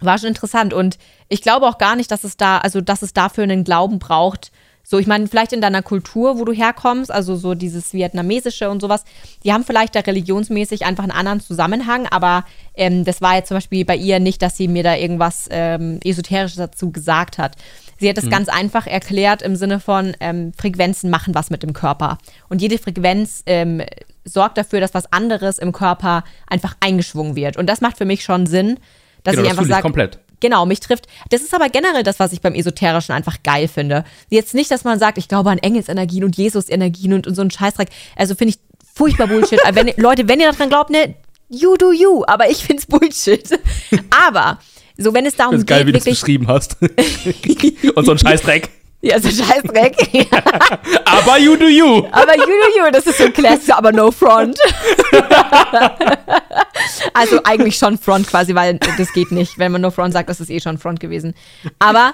Speaker 2: war schon interessant und ich glaube auch gar nicht, dass es da also dass es dafür einen Glauben braucht, So, ich meine, vielleicht in deiner Kultur, wo du herkommst, also so dieses Vietnamesische und sowas, die haben vielleicht da religionsmäßig einfach einen anderen Zusammenhang, aber ähm, das war jetzt zum Beispiel bei ihr nicht, dass sie mir da irgendwas ähm, Esoterisches dazu gesagt hat. Sie hat es mhm. ganz einfach erklärt im Sinne von, ähm, Frequenzen machen was mit dem Körper. Und jede Frequenz ähm, sorgt dafür, dass was anderes im Körper einfach eingeschwungen wird. Und das macht für mich schon Sinn, dass
Speaker 1: genau,
Speaker 2: ich einfach sage,
Speaker 1: komplett.
Speaker 2: Genau, mich trifft. Das ist aber generell das, was ich beim Esoterischen einfach geil finde. Jetzt nicht, dass man sagt, ich glaube an Engelsenergien und Jesus-Energien und, und so einen Scheißdreck. Also finde ich furchtbar Bullshit. wenn, Leute, wenn ihr daran glaubt, ne, you do you. Aber ich finde es Bullshit. aber, so wenn es darum
Speaker 1: das ist geil,
Speaker 2: geht,
Speaker 1: wie du es beschrieben hast. und so ein Scheißdreck.
Speaker 2: Ja, so Scheißdreck.
Speaker 1: aber you do you.
Speaker 2: Aber you do you, das ist so ein Classic, aber no front. also eigentlich schon Front quasi, weil das geht nicht. Wenn man no front sagt, das ist eh schon Front gewesen. Aber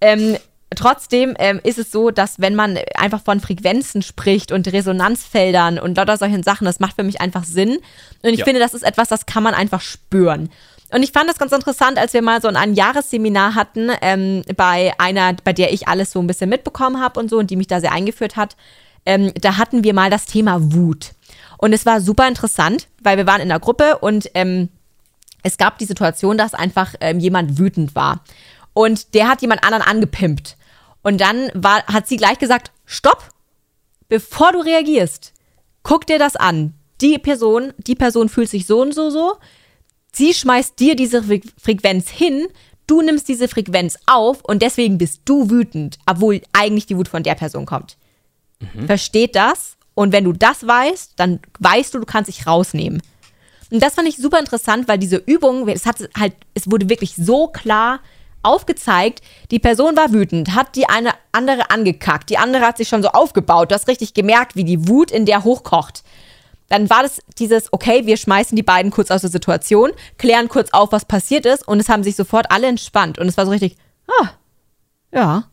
Speaker 2: ähm, trotzdem ähm, ist es so, dass wenn man einfach von Frequenzen spricht und Resonanzfeldern und lauter solchen Sachen, das macht für mich einfach Sinn. Und ich ja. finde, das ist etwas, das kann man einfach spüren. Und ich fand das ganz interessant, als wir mal so ein Jahresseminar hatten ähm, bei einer, bei der ich alles so ein bisschen mitbekommen habe und so und die mich da sehr eingeführt hat. Ähm, da hatten wir mal das Thema Wut. Und es war super interessant, weil wir waren in der Gruppe und ähm, es gab die Situation, dass einfach ähm, jemand wütend war. Und der hat jemand anderen angepimpt. Und dann war, hat sie gleich gesagt, stopp, bevor du reagierst, guck dir das an. Die Person, die Person fühlt sich so und so so, Sie schmeißt dir diese Frequenz hin, du nimmst diese Frequenz auf und deswegen bist du wütend, obwohl eigentlich die Wut von der Person kommt. Mhm. Versteht das? Und wenn du das weißt, dann weißt du, du kannst dich rausnehmen. Und das fand ich super interessant, weil diese Übung, es hat halt, es wurde wirklich so klar aufgezeigt, die Person war wütend, hat die eine andere angekackt, die andere hat sich schon so aufgebaut, du hast richtig gemerkt, wie die Wut in der hochkocht dann war das dieses, okay, wir schmeißen die beiden kurz aus der Situation, klären kurz auf, was passiert ist und es haben sich sofort alle entspannt. Und es war so richtig, ah, ja,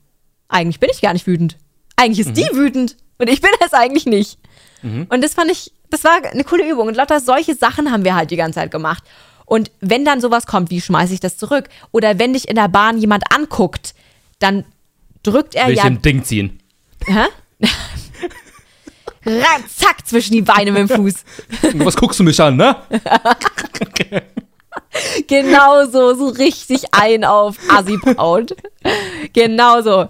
Speaker 2: eigentlich bin ich gar nicht wütend. Eigentlich ist mhm. die wütend und ich bin es eigentlich nicht. Mhm. Und das fand ich, das war eine coole Übung. Und lauter solche Sachen haben wir halt die ganze Zeit gemacht. Und wenn dann sowas kommt, wie schmeiße ich das zurück? Oder wenn dich in der Bahn jemand anguckt, dann drückt er
Speaker 1: Will
Speaker 2: ja.
Speaker 1: Ich Ding ziehen.
Speaker 2: Hä? zack, zwischen die Beine mit dem Fuß.
Speaker 1: Was guckst du mich an, ne?
Speaker 2: genau so, so richtig ein auf Assi-Braut. genau so.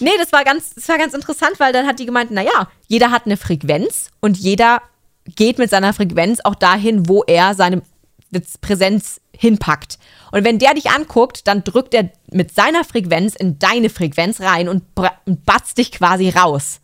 Speaker 2: Nee, das war, ganz, das war ganz interessant, weil dann hat die gemeint, naja, jeder hat eine Frequenz und jeder geht mit seiner Frequenz auch dahin, wo er seine Präsenz hinpackt. Und wenn der dich anguckt, dann drückt er mit seiner Frequenz in deine Frequenz rein und batzt dich quasi raus.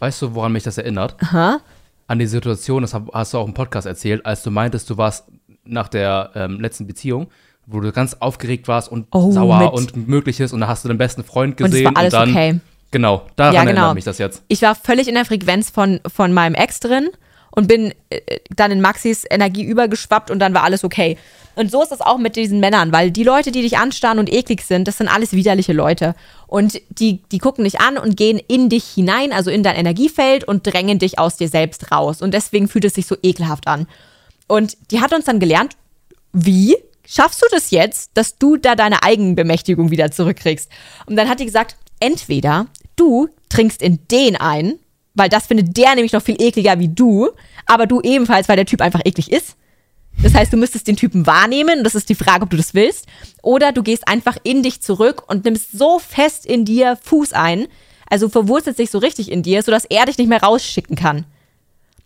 Speaker 1: Weißt du, woran mich das erinnert?
Speaker 2: Aha.
Speaker 1: An die Situation, das hast du auch im Podcast erzählt, als du meintest, du warst nach der ähm, letzten Beziehung, wo du ganz aufgeregt warst und oh, sauer und mögliches und da hast du den besten Freund gesehen
Speaker 2: und, es war alles
Speaker 1: und dann
Speaker 2: okay.
Speaker 1: genau, daran ja, genau. erinnert mich das jetzt.
Speaker 2: Ich war völlig in der Frequenz von, von meinem Ex drin und bin äh, dann in Maxis Energie übergeschwappt und dann war alles okay. Und so ist es auch mit diesen Männern, weil die Leute, die dich anstarren und eklig sind, das sind alles widerliche Leute. Und die, die gucken dich an und gehen in dich hinein, also in dein Energiefeld und drängen dich aus dir selbst raus. Und deswegen fühlt es sich so ekelhaft an. Und die hat uns dann gelernt, wie schaffst du das jetzt, dass du da deine Eigenbemächtigung wieder zurückkriegst? Und dann hat die gesagt, entweder du trinkst in den ein, weil das findet der nämlich noch viel ekliger wie du, aber du ebenfalls, weil der Typ einfach eklig ist. Das heißt, du müsstest den Typen wahrnehmen, das ist die Frage, ob du das willst. Oder du gehst einfach in dich zurück und nimmst so fest in dir Fuß ein, also verwurzelt sich so richtig in dir, sodass er dich nicht mehr rausschicken kann.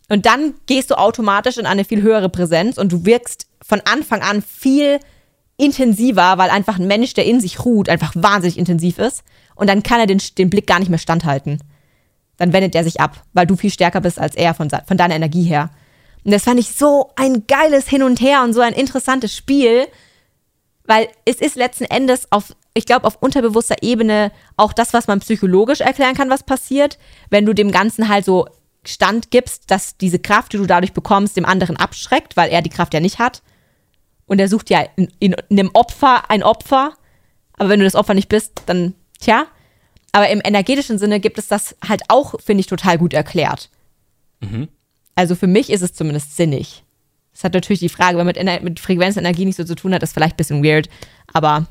Speaker 2: Und dann gehst du automatisch in eine viel höhere Präsenz und du wirkst von Anfang an viel intensiver, weil einfach ein Mensch, der in sich ruht, einfach wahnsinnig intensiv ist. Und dann kann er den, den Blick gar nicht mehr standhalten dann wendet er sich ab, weil du viel stärker bist als er von, von deiner Energie her. Und das fand ich so ein geiles Hin und Her und so ein interessantes Spiel, weil es ist letzten Endes auf, ich glaube, auf unterbewusster Ebene auch das, was man psychologisch erklären kann, was passiert, wenn du dem Ganzen halt so Stand gibst, dass diese Kraft, die du dadurch bekommst, dem anderen abschreckt, weil er die Kraft ja nicht hat. Und er sucht ja in, in, in einem Opfer ein Opfer. Aber wenn du das Opfer nicht bist, dann, tja, aber im energetischen Sinne gibt es das halt auch, finde ich, total gut erklärt. Mhm. Also für mich ist es zumindest sinnig. Das hat natürlich die Frage, wenn man mit, mit Frequenz und Energie nicht so zu tun hat, ist vielleicht ein bisschen weird. Aber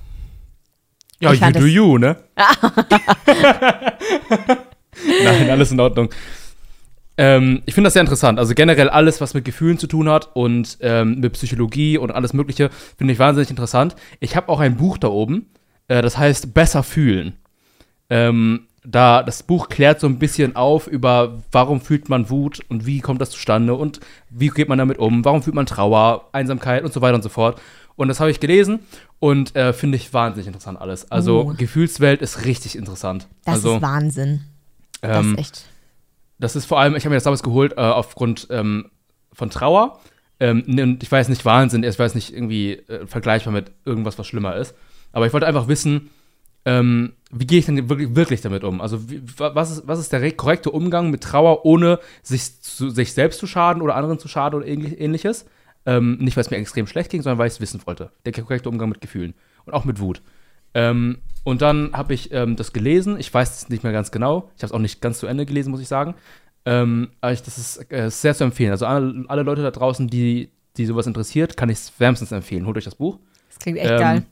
Speaker 1: Ja, you do you, ne? Nein, alles in Ordnung. Ähm, ich finde das sehr interessant. Also generell alles, was mit Gefühlen zu tun hat und ähm, mit Psychologie und alles Mögliche, finde ich wahnsinnig interessant. Ich habe auch ein Buch da oben, äh, das heißt Besser fühlen. Ähm, da das Buch klärt so ein bisschen auf über, warum fühlt man Wut und wie kommt das zustande und wie geht man damit um, warum fühlt man Trauer, Einsamkeit und so weiter und so fort. Und das habe ich gelesen und äh, finde ich wahnsinnig interessant alles. Also
Speaker 2: Oh.
Speaker 1: Gefühlswelt ist richtig interessant.
Speaker 2: Das
Speaker 1: also,
Speaker 2: ist Wahnsinn. Das
Speaker 1: ähm,
Speaker 2: ist echt.
Speaker 1: das ist vor allem, ich habe mir das damals geholt äh, aufgrund ähm, von Trauer. Ähm, und ich weiß nicht Wahnsinn, ich weiß nicht irgendwie äh, vergleichbar mit irgendwas, was schlimmer ist. Aber ich wollte einfach wissen, ähm, wie gehe ich denn wirklich, wirklich damit um? Also wie, wa- was, ist, was ist der re- korrekte Umgang mit Trauer, ohne sich, zu, sich selbst zu schaden oder anderen zu schaden oder ähnlich, ähnliches? Ähm, nicht, weil es mir extrem schlecht ging, sondern weil ich es wissen wollte. Der korrekte Umgang mit Gefühlen und auch mit Wut. Ähm, und dann habe ich ähm, das gelesen. Ich weiß es nicht mehr ganz genau. Ich habe es auch nicht ganz zu Ende gelesen, muss ich sagen. Ähm, aber ich, das ist äh, sehr zu empfehlen. Also alle, alle Leute da draußen, die, die sowas interessiert, kann ich es wärmstens empfehlen. Holt euch das Buch.
Speaker 2: Das klingt echt
Speaker 1: ähm,
Speaker 2: geil.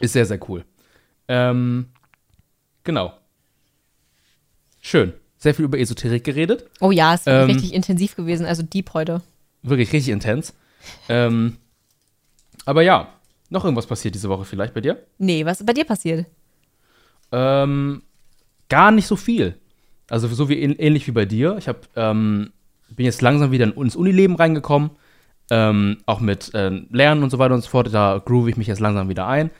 Speaker 1: Ist sehr, sehr cool. Ähm, genau. Schön. Sehr viel über Esoterik geredet.
Speaker 2: Oh ja, es ist
Speaker 1: ähm,
Speaker 2: richtig intensiv gewesen, also deep heute.
Speaker 1: Wirklich richtig intens. Ähm, aber ja, noch irgendwas passiert diese Woche vielleicht bei dir?
Speaker 2: Nee, was ist bei dir passiert?
Speaker 1: Ähm, gar nicht so viel. Also so wie ähnlich wie bei dir. Ich hab, ähm, bin jetzt langsam wieder ins Unileben reingekommen. Ähm, auch mit äh, Lernen und so weiter und so fort. Da groove ich mich jetzt langsam wieder ein.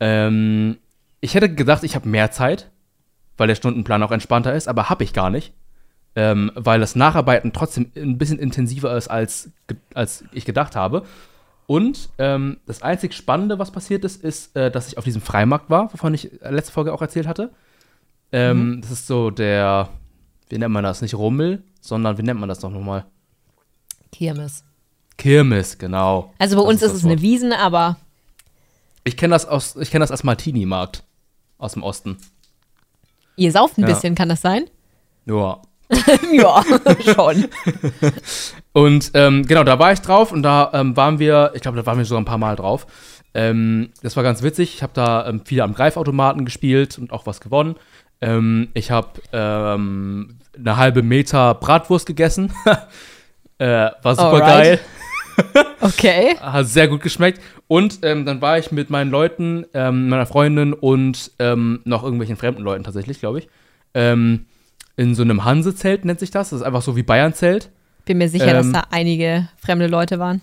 Speaker 1: Ähm, ich hätte gedacht, ich habe mehr Zeit, weil der Stundenplan auch entspannter ist, aber habe ich gar nicht. Ähm, weil das Nacharbeiten trotzdem ein bisschen intensiver ist, als, als ich gedacht habe. Und ähm, das einzig Spannende, was passiert ist, ist, äh, dass ich auf diesem Freimarkt war, wovon ich letzte Folge auch erzählt hatte. Ähm, Das ist so der, wie nennt man das? Nicht Rummel, sondern wie nennt man das doch nochmal?
Speaker 2: Kirmes.
Speaker 1: Kirmes, genau.
Speaker 2: Also bei
Speaker 1: Das
Speaker 2: uns ist,
Speaker 1: das
Speaker 2: es eine
Speaker 1: Wort.
Speaker 2: Wiesen, aber
Speaker 1: Ich kenne das aus, ich kenne das als Martini-Markt aus dem Osten.
Speaker 2: ihr sauft ein
Speaker 1: Ja.
Speaker 2: bisschen, kann das sein?
Speaker 1: Ja.
Speaker 2: ja, schon.
Speaker 1: Und ähm, genau, da war ich drauf und da ähm, waren wir, ich glaube, da waren wir sogar ein paar Mal drauf. Ähm, das war ganz witzig. Ich habe da ähm, viel am Greifautomaten gespielt und auch was gewonnen. Ähm, ich habe ähm, eine halbe Meter Bratwurst gegessen. äh, war super
Speaker 2: Alright.
Speaker 1: geil.
Speaker 2: Okay.
Speaker 1: Hat sehr gut geschmeckt. Und ähm, dann war ich mit meinen Leuten, ähm, meiner Freundin und ähm, noch irgendwelchen fremden Leuten tatsächlich, glaube ich, ähm, in so einem Hansezelt nennt sich das. Das ist einfach so wie Bayernzelt.
Speaker 2: Bin mir sicher, dass
Speaker 1: Ähm,
Speaker 2: da einige fremde Leute waren.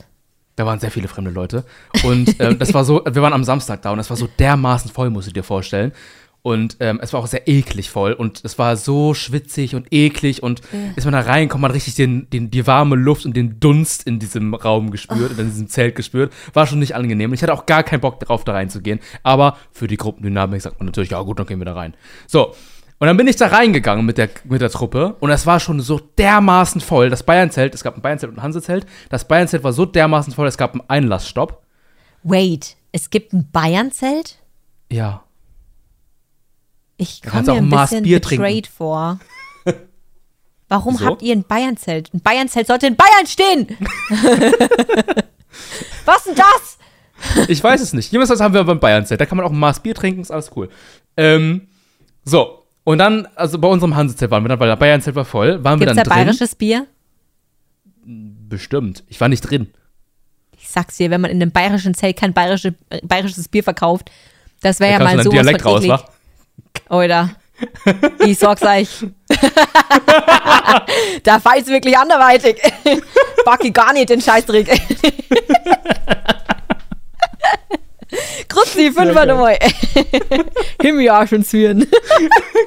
Speaker 1: Da waren sehr viele fremde Leute. Und ähm, das war so, wir waren am Samstag da und das war so dermaßen voll, musst du dir vorstellen. Und ähm, es war auch sehr eklig voll und es war so schwitzig und eklig und ist man da reinkommt, man richtig den, den, die warme Luft und den Dunst in diesem Raum gespürt, in diesem Zelt gespürt. War schon nicht angenehm. Ich hatte auch gar keinen Bock darauf, da reinzugehen. Aber für die Gruppendynamik sagt man natürlich, ja gut, dann gehen wir da rein. So. Und dann bin ich da reingegangen mit der, mit der Truppe und es war schon so dermaßen voll. Das Bayernzelt, es gab ein Bayernzelt und ein Hansezelt. Das Bayernzelt war so dermaßen voll, es gab einen Einlassstopp.
Speaker 2: Wait, es gibt ein Bayernzelt?
Speaker 1: Ja.
Speaker 2: Ich
Speaker 1: Da
Speaker 2: komme mir ein bisschen
Speaker 1: Bier
Speaker 2: betrayed
Speaker 1: trinken.
Speaker 2: vor. Warum
Speaker 1: Wieso?
Speaker 2: habt ihr ein Bayernzelt? Ein Bayernzelt sollte in Bayern stehen! Was denn das?
Speaker 1: Ich weiß es nicht. Jedenfalls haben wir beim Bayernzelt. Da kann man auch ein Maß Bier trinken, ist alles cool. Ähm, so. Und dann, also bei unserem Hansezelt waren wir dann, weil der Bayernzelt war voll, waren
Speaker 2: Gibt's
Speaker 1: wir
Speaker 2: da
Speaker 1: dann drin.
Speaker 2: bayerisches Bier?
Speaker 1: Bestimmt. Ich war nicht drin.
Speaker 2: Ich sag's dir, wenn man in einem bayerischen Zelt kein bayerische, äh, bayerisches Bier verkauft, das wäre ja
Speaker 1: da
Speaker 2: mal
Speaker 1: ein Dialekt raus?
Speaker 2: Oder? Ich sag's euch. da feilt's wirklich anderweitig. Backe gar nicht den Scheißdreck. Grüezi, fünfer
Speaker 1: geil.
Speaker 2: nochmal. Himmel ja schon zwirren.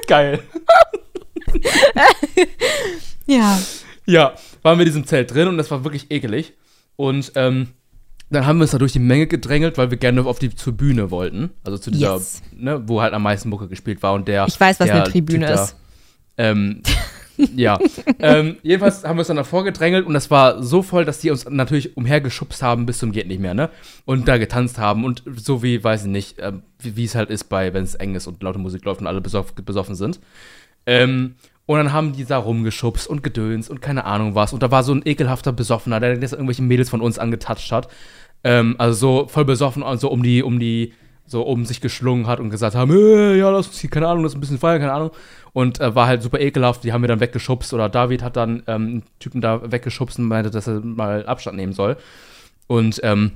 Speaker 1: Geil.
Speaker 2: Ja.
Speaker 1: Ja, waren wir in diesem Zelt drin und das war wirklich ekelig. Und ähm, dann haben wir uns da durch die Menge gedrängelt, weil wir gerne auf die zur Bühne wollten. Also zu dieser,
Speaker 2: Yes.
Speaker 1: ne, wo halt am meisten Mucke gespielt war. Und der,
Speaker 2: Ich weiß, was eine Tribüne
Speaker 1: da,
Speaker 2: ist.
Speaker 1: Ähm, ja. ähm, jedenfalls haben wir uns dann davor gedrängelt und das war so voll, dass die uns natürlich umhergeschubst haben bis zum geht nicht mehr, ne? Und da getanzt haben und so wie, weiß ich nicht, ähm, wie es halt ist bei, wenn es eng ist und laute Musik läuft und alle besoff besoffen sind. Ähm, und dann haben die da rumgeschubst und gedöns und keine Ahnung was. Und da war so ein ekelhafter Besoffener, der jetzt irgendwelche Mädels von uns angetatscht hat. Ähm, also so voll besoffen und so um die, um die, so um sich geschlungen hat und gesagt haben, äh, ja, lass uns hier, keine Ahnung, das ist ein bisschen feiern, keine Ahnung. Und äh, war halt super ekelhaft, die haben wir dann weggeschubst oder David hat dann ähm, einen Typen da weggeschubst und meinte, dass er mal Abstand nehmen soll. Und ähm,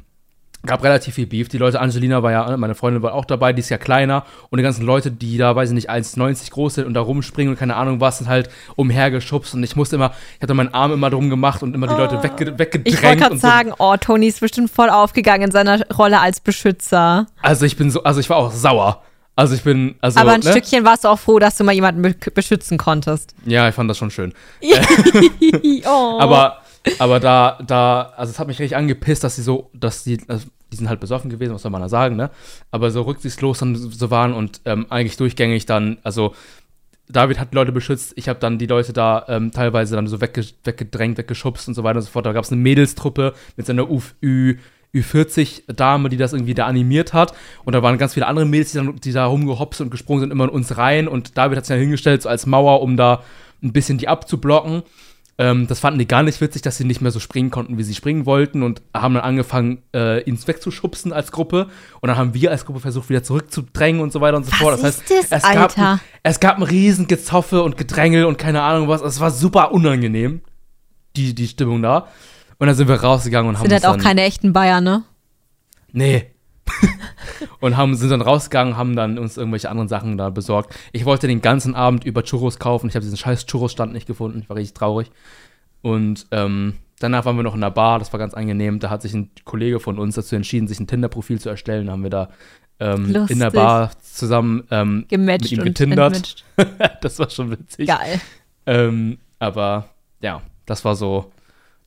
Speaker 1: gab relativ viel Beef. Die Leute, Angelina war ja, meine Freundin war auch dabei, die ist ja kleiner. Und die ganzen Leute, die da, weiß ich nicht, 1,90 groß sind und da rumspringen und keine Ahnung was, sind halt umhergeschubst. Und ich musste immer, ich hatte meinen Arm immer drum gemacht und immer die Leute wegge weggedrängt.
Speaker 2: Ich wollte gerade
Speaker 1: so.
Speaker 2: sagen, oh, Tony ist bestimmt voll aufgegangen in seiner Rolle als Beschützer.
Speaker 1: Also ich bin so, also ich war auch sauer. Also ich bin, also.
Speaker 2: Aber ein
Speaker 1: ne?
Speaker 2: Stückchen warst du auch froh, dass du mal jemanden be beschützen konntest.
Speaker 1: Ja, ich fand das schon schön.
Speaker 2: oh.
Speaker 1: Aber, aber da, da, also es hat mich richtig angepisst, dass sie so, dass die, also die sind halt besoffen gewesen, was soll man da sagen, ne? Aber so rücksichtslos dann so waren und ähm, eigentlich durchgängig dann, also David hat Leute beschützt, ich habe dann die Leute da ähm, teilweise dann so wegge weggedrängt, weggeschubst und so weiter und so fort. Da gab es eine Mädelstruppe mit so einer U, Ü, Ü40-Dame, die das irgendwie da animiert hat. Und da waren ganz viele andere Mädels, die, dann, die da rumgehopst und gesprungen sind, immer in uns rein. Und David hat sich dann hingestellt, so als Mauer, um da ein bisschen die abzublocken. Ähm, das fanden die gar nicht witzig, dass sie nicht mehr so springen konnten, wie sie springen wollten und haben dann angefangen, äh, ihn wegzuschubsen als Gruppe. Und dann haben wir als Gruppe versucht, wieder zurückzudrängen und so weiter und so
Speaker 2: Was
Speaker 1: fort. Das
Speaker 2: ist
Speaker 1: heißt,
Speaker 2: das,
Speaker 1: es, gab,
Speaker 2: Alter?
Speaker 1: es gab ein riesen Gezoffe und Gedrängel und keine Ahnung was. Es war super unangenehm, die, die Stimmung da. Und dann sind wir rausgegangen und haben
Speaker 2: sind halt auch keine echten Bayern, ne?
Speaker 1: Nee. und haben, sind dann rausgegangen, haben dann uns irgendwelche anderen Sachen da besorgt. Ich wollte den ganzen Abend über Churros kaufen. Ich habe diesen scheiß Churros-Stand nicht gefunden. Ich war richtig traurig. Und ähm, danach waren wir noch in der Bar. Das war ganz angenehm. Da hat sich ein Kollege von uns dazu entschieden, sich ein Tinder-Profil zu erstellen. Da haben wir da ähm, in der Bar zusammen ähm, mit ihm getindert. das war schon witzig.
Speaker 2: Geil.
Speaker 1: Ähm, aber ja, das war so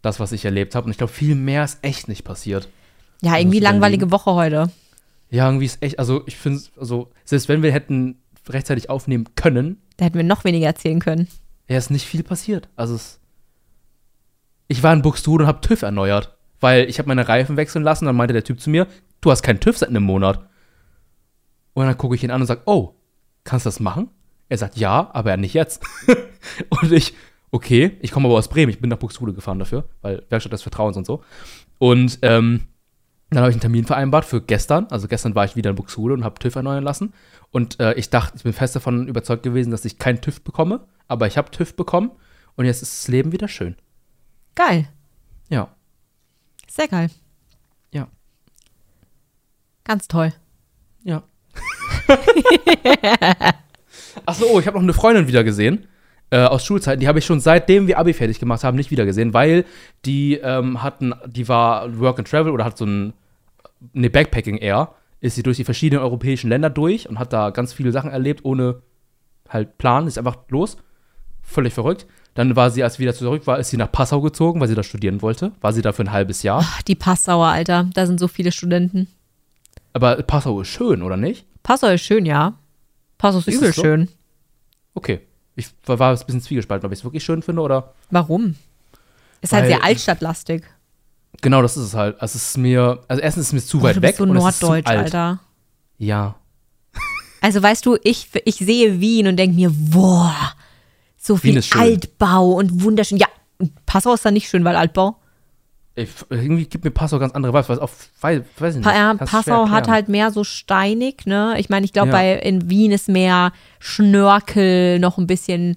Speaker 1: das, was ich erlebt habe. Und ich glaube, viel mehr ist echt nicht passiert.
Speaker 2: Ja, irgendwie
Speaker 1: du
Speaker 2: langweilige Woche heute.
Speaker 1: Ja, irgendwie ist echt, also ich finde, also selbst wenn wir hätten rechtzeitig aufnehmen können,
Speaker 2: Da hätten wir noch weniger erzählen können.
Speaker 1: ja, ist nicht viel passiert. Also es, ich war in Buxtehude und habe TÜV erneuert, weil ich habe meine Reifen wechseln lassen. Dann meinte der Typ zu mir, du hast keinen TÜV seit einem Monat. Und dann gucke ich ihn an und sage, oh, kannst du das machen? Er sagt, ja, aber nicht jetzt. und ich, okay, ich komme aber aus Bremen, ich bin nach Buxtehude gefahren dafür, weil Werkstatt des Vertrauens und so. Und ähm, dann habe ich einen Termin vereinbart für gestern. Also gestern war ich wieder in Buxtehude und habe TÜV erneuern lassen. Und äh, ich dachte, ich bin fest davon überzeugt gewesen, dass ich keinen TÜV bekomme. Aber ich habe TÜV bekommen und jetzt ist das Leben wieder schön.
Speaker 2: Geil.
Speaker 1: Ja.
Speaker 2: Sehr geil.
Speaker 1: Ja.
Speaker 2: Ganz toll.
Speaker 1: Ja. Achso, oh, ich habe noch eine Freundin wieder gesehen. Äh, aus Schulzeiten. Die habe ich schon seitdem wir Abi fertig gemacht haben nicht wieder gesehen, weil die ähm, hatten, die war Work and Travel oder hat so ein, eine Backpacking Air, ist sie durch die verschiedenen europäischen Länder durch und hat da ganz viele Sachen erlebt, ohne halt Plan, ist einfach los. Völlig verrückt. Dann war sie, als sie wieder zurück war, ist sie nach Passau gezogen, weil sie da studieren wollte. War sie da für ein halbes Jahr.
Speaker 2: Ach, die Passauer, Alter. Da sind so viele Studenten.
Speaker 1: Aber Passau ist schön, oder nicht?
Speaker 2: Passau ist schön, ja. Passau ist,
Speaker 1: Ist
Speaker 2: übel
Speaker 1: so?
Speaker 2: schön.
Speaker 1: Okay. Ich war, ein bisschen zwiegespalten, ob ich es wirklich schön finde oder.
Speaker 2: Warum? Ist halt sehr altstadtlastig.
Speaker 1: Genau, das ist es halt. Also es ist mir, also erstens ist es mir zu
Speaker 2: Oh,
Speaker 1: weit
Speaker 2: du
Speaker 1: weg
Speaker 2: bist so
Speaker 1: und
Speaker 2: norddeutsch,
Speaker 1: alt.
Speaker 2: Alter.
Speaker 1: Ja.
Speaker 2: Also weißt du, ich, ich sehe Wien und denke mir, boah, so viel. Altbau und wunderschön. Ja, Passau ist dann nicht schön, weil Altbau.
Speaker 1: Ich, irgendwie gibt mir Passau ganz andere Vibes, weil es auch, weiß, weiß ich nicht.
Speaker 2: Pa Passau hat halt mehr so steinig, ne? Ich meine, ich glaube,
Speaker 1: Ja.
Speaker 2: bei in Wien ist mehr Schnörkel, noch ein bisschen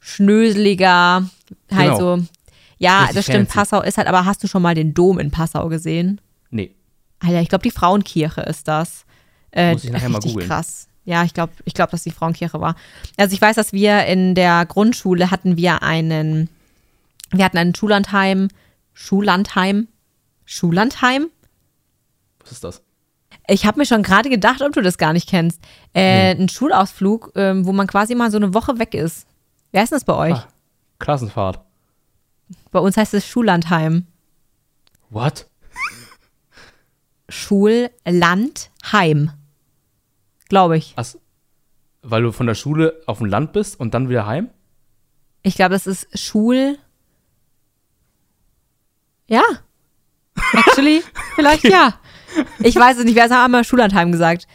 Speaker 2: schnöseliger. Halt
Speaker 1: Genau.
Speaker 2: so. Ja,
Speaker 1: Richtig
Speaker 2: das stimmt.
Speaker 1: fancy.
Speaker 2: Passau ist halt, aber hast du schon mal den Dom in Passau gesehen?
Speaker 1: Nee.
Speaker 2: Alter, ich glaube, die Frauenkirche ist das. Äh,
Speaker 1: Muss ich nachher mal googeln.
Speaker 2: krass. Ja, ich glaube, ich glaub, dass die Frauenkirche war. Also ich weiß, dass wir in der Grundschule hatten wir einen, wir hatten ein Schullandheim, Schullandheim, Schullandheim?
Speaker 1: Was ist das?
Speaker 2: Ich habe mir schon gerade gedacht, ob du das gar nicht kennst. Äh, Ein Schulausflug, ähm, wo man quasi mal so eine Woche weg ist. Wer ist denn das bei euch?
Speaker 1: Ah, Klassenfahrt.
Speaker 2: Bei uns heißt es Schullandheim.
Speaker 1: What?
Speaker 2: Schullandheim. Glaube ich.
Speaker 1: Ach, weil du von der Schule auf dem Land bist und dann wieder heim?
Speaker 2: Ich glaube, es ist Schul. Ja. Actually, vielleicht ja. Ich weiß es nicht, wir haben immer Schullandheim gesagt.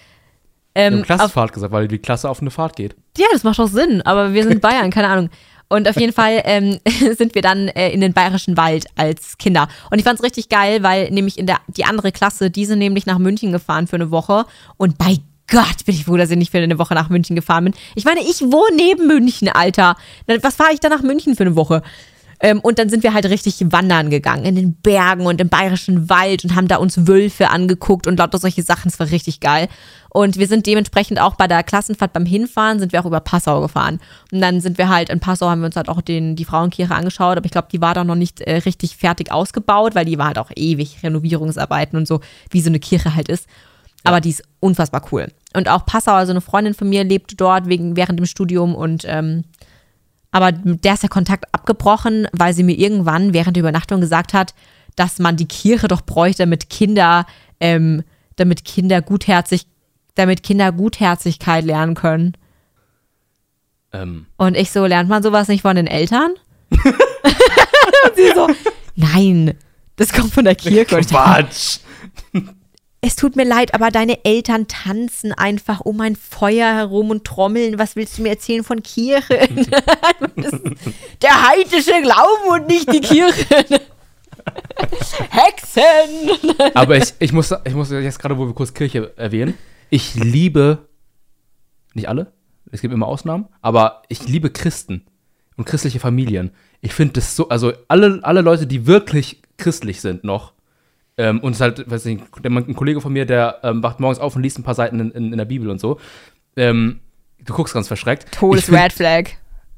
Speaker 2: Ähm,
Speaker 1: Klassenfahrt gesagt, weil die Klasse auf eine Fahrt geht.
Speaker 2: ja, das macht doch Sinn, aber wir sind Bayern, keine Ahnung. Und auf jeden Fall ähm, sind wir dann äh, in den Bayerischen Wald als Kinder. Und ich fand es richtig geil, weil nämlich in der die andere Klasse, die sind nämlich nach München gefahren für eine Woche. Und bei Gott, bin ich froh, dass ich nicht für eine Woche nach München gefahren bin. Ich meine, ich wohne neben München, Alter. Was fahre ich da nach München für eine Woche? Ähm, und dann sind wir halt richtig wandern gegangen in den Bergen und im bayerischen Wald und haben da uns Wölfe angeguckt und lauter solche Sachen. Es war richtig geil. Und wir sind dementsprechend auch bei der Klassenfahrt beim Hinfahren sind wir auch über Passau gefahren. Und dann sind wir halt in Passau, haben wir uns halt auch den, die Frauenkirche angeschaut, aber ich glaube, die war da noch nicht äh, richtig fertig ausgebaut, weil die war halt auch ewig Renovierungsarbeiten und so, wie so eine Kirche halt ist. Aber die ist unfassbar cool. Und auch Passau, also eine Freundin von mir lebte dort wegen, während dem Studium und ähm, aber der ist der Kontakt abgebrochen, weil sie mir irgendwann während der Übernachtung gesagt hat, dass man die Kirche doch bräuchte, damit Kinder, ähm, damit Kinder gutherzig, damit Kinder Gutherzigkeit lernen können.
Speaker 1: Ähm,
Speaker 2: Und ich so, lernt man sowas nicht von den Eltern? Und sie so, nein, das kommt von der Kirche.
Speaker 1: Quatsch.
Speaker 2: es tut mir leid, aber deine Eltern tanzen einfach um ein Feuer herum und trommeln. Was willst du mir erzählen von Kirche? Der heidnische Glauben und nicht die Kirche. Hexen!
Speaker 1: Aber ich, ich, muss, ich muss jetzt gerade, wo wir kurz Kirche erwähnen, ich liebe, nicht alle, es gibt immer Ausnahmen, aber ich liebe Christen und christliche Familien. Ich finde das so, also alle, alle Leute, die wirklich christlich sind noch, ähm, und es ist halt, weiß nicht, der, ein Kollege von mir, der ähm, wacht morgens auf und liest ein paar Seiten in, in, in der Bibel und so. Ähm, du guckst ganz verschreckt.
Speaker 2: Todes
Speaker 1: find-
Speaker 2: Red Flag.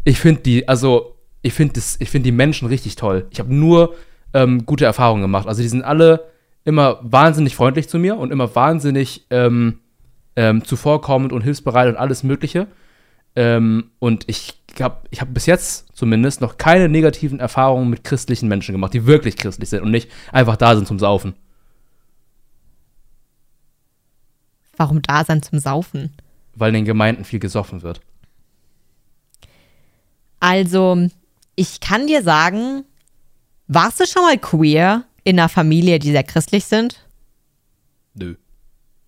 Speaker 1: ich finde die, also ich finde finde die Menschen richtig toll. Ich habe nur ähm, gute Erfahrungen gemacht. Also die sind alle immer wahnsinnig freundlich zu mir und immer wahnsinnig ähm, ähm, zuvorkommend und hilfsbereit und alles Mögliche. Ähm, und ich habe, ich habe bis jetzt zumindest noch keine negativen Erfahrungen mit christlichen Menschen gemacht, die wirklich christlich sind und nicht einfach da sind zum Saufen.
Speaker 2: Warum da sein zum Saufen?
Speaker 1: Weil in den Gemeinden viel gesoffen wird.
Speaker 2: Also, ich kann dir sagen, warst du schon mal queer in einer Familie, die sehr christlich sind?
Speaker 1: Nö.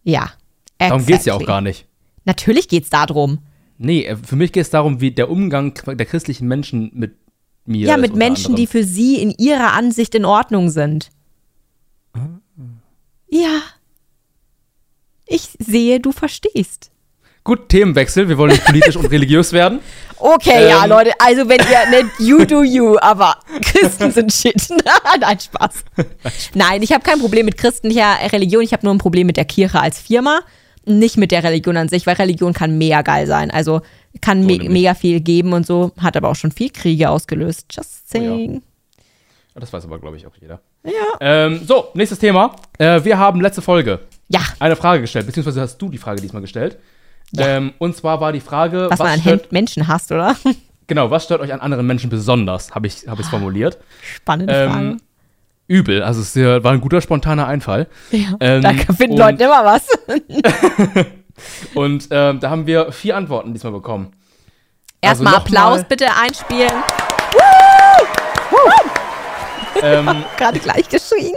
Speaker 2: Ja.
Speaker 1: Darum geht's ja auch
Speaker 2: exactly.
Speaker 1: gar nicht.
Speaker 2: Natürlich geht's darum.
Speaker 1: Nee, äh, für mich geht es darum, wie der Umgang der christlichen Menschen mit mir
Speaker 2: Ja, mit Menschen, die
Speaker 1: anderem.
Speaker 2: für sie in ihrer Ansicht in Ordnung sind.
Speaker 1: Ah.
Speaker 2: Ja. Ich sehe, du verstehst.
Speaker 1: Gut, Themenwechsel. Wir wollen nicht politisch und religiös werden.
Speaker 2: Okay, ja,
Speaker 1: Ähm.
Speaker 2: Leute, also wenn ihr nicht you do you, aber Christen sind shit. Nein, Spaß. Nein, ich habe kein Problem mit christlicher Religion, ich habe nur ein Problem mit der Kirche als Firma, nicht mit der Religion an sich, weil Religion kann mega geil sein. Also kann me mega viel geben und so, hat aber auch schon viel Kriege ausgelöst. Just
Speaker 1: Oh ja.
Speaker 2: saying.
Speaker 1: Das weiß aber, glaube ich, auch jeder.
Speaker 2: Ja.
Speaker 1: Ähm, so, nächstes Thema. Äh, wir haben letzte Folge
Speaker 2: Ja,
Speaker 1: eine Frage gestellt, beziehungsweise hast du die Frage diesmal gestellt.
Speaker 2: Ja.
Speaker 1: Ähm, und zwar war die Frage,
Speaker 2: was, man an
Speaker 1: stört,
Speaker 2: Hen- Menschen hasst, oder?
Speaker 1: genau, was stört euch an anderen Menschen besonders, habe ich es formuliert.
Speaker 2: Spannende Frage.
Speaker 1: Übel, also es war ein guter spontaner Einfall.
Speaker 2: Ja,
Speaker 1: ähm,
Speaker 2: da finden Leute immer was.
Speaker 1: Und ähm, da haben wir vier Antworten diesmal bekommen.
Speaker 2: Erstmal
Speaker 1: noch
Speaker 2: Applaus
Speaker 1: mal-
Speaker 2: bitte einspielen.
Speaker 1: ähm,
Speaker 2: Gerade gleich geschrien.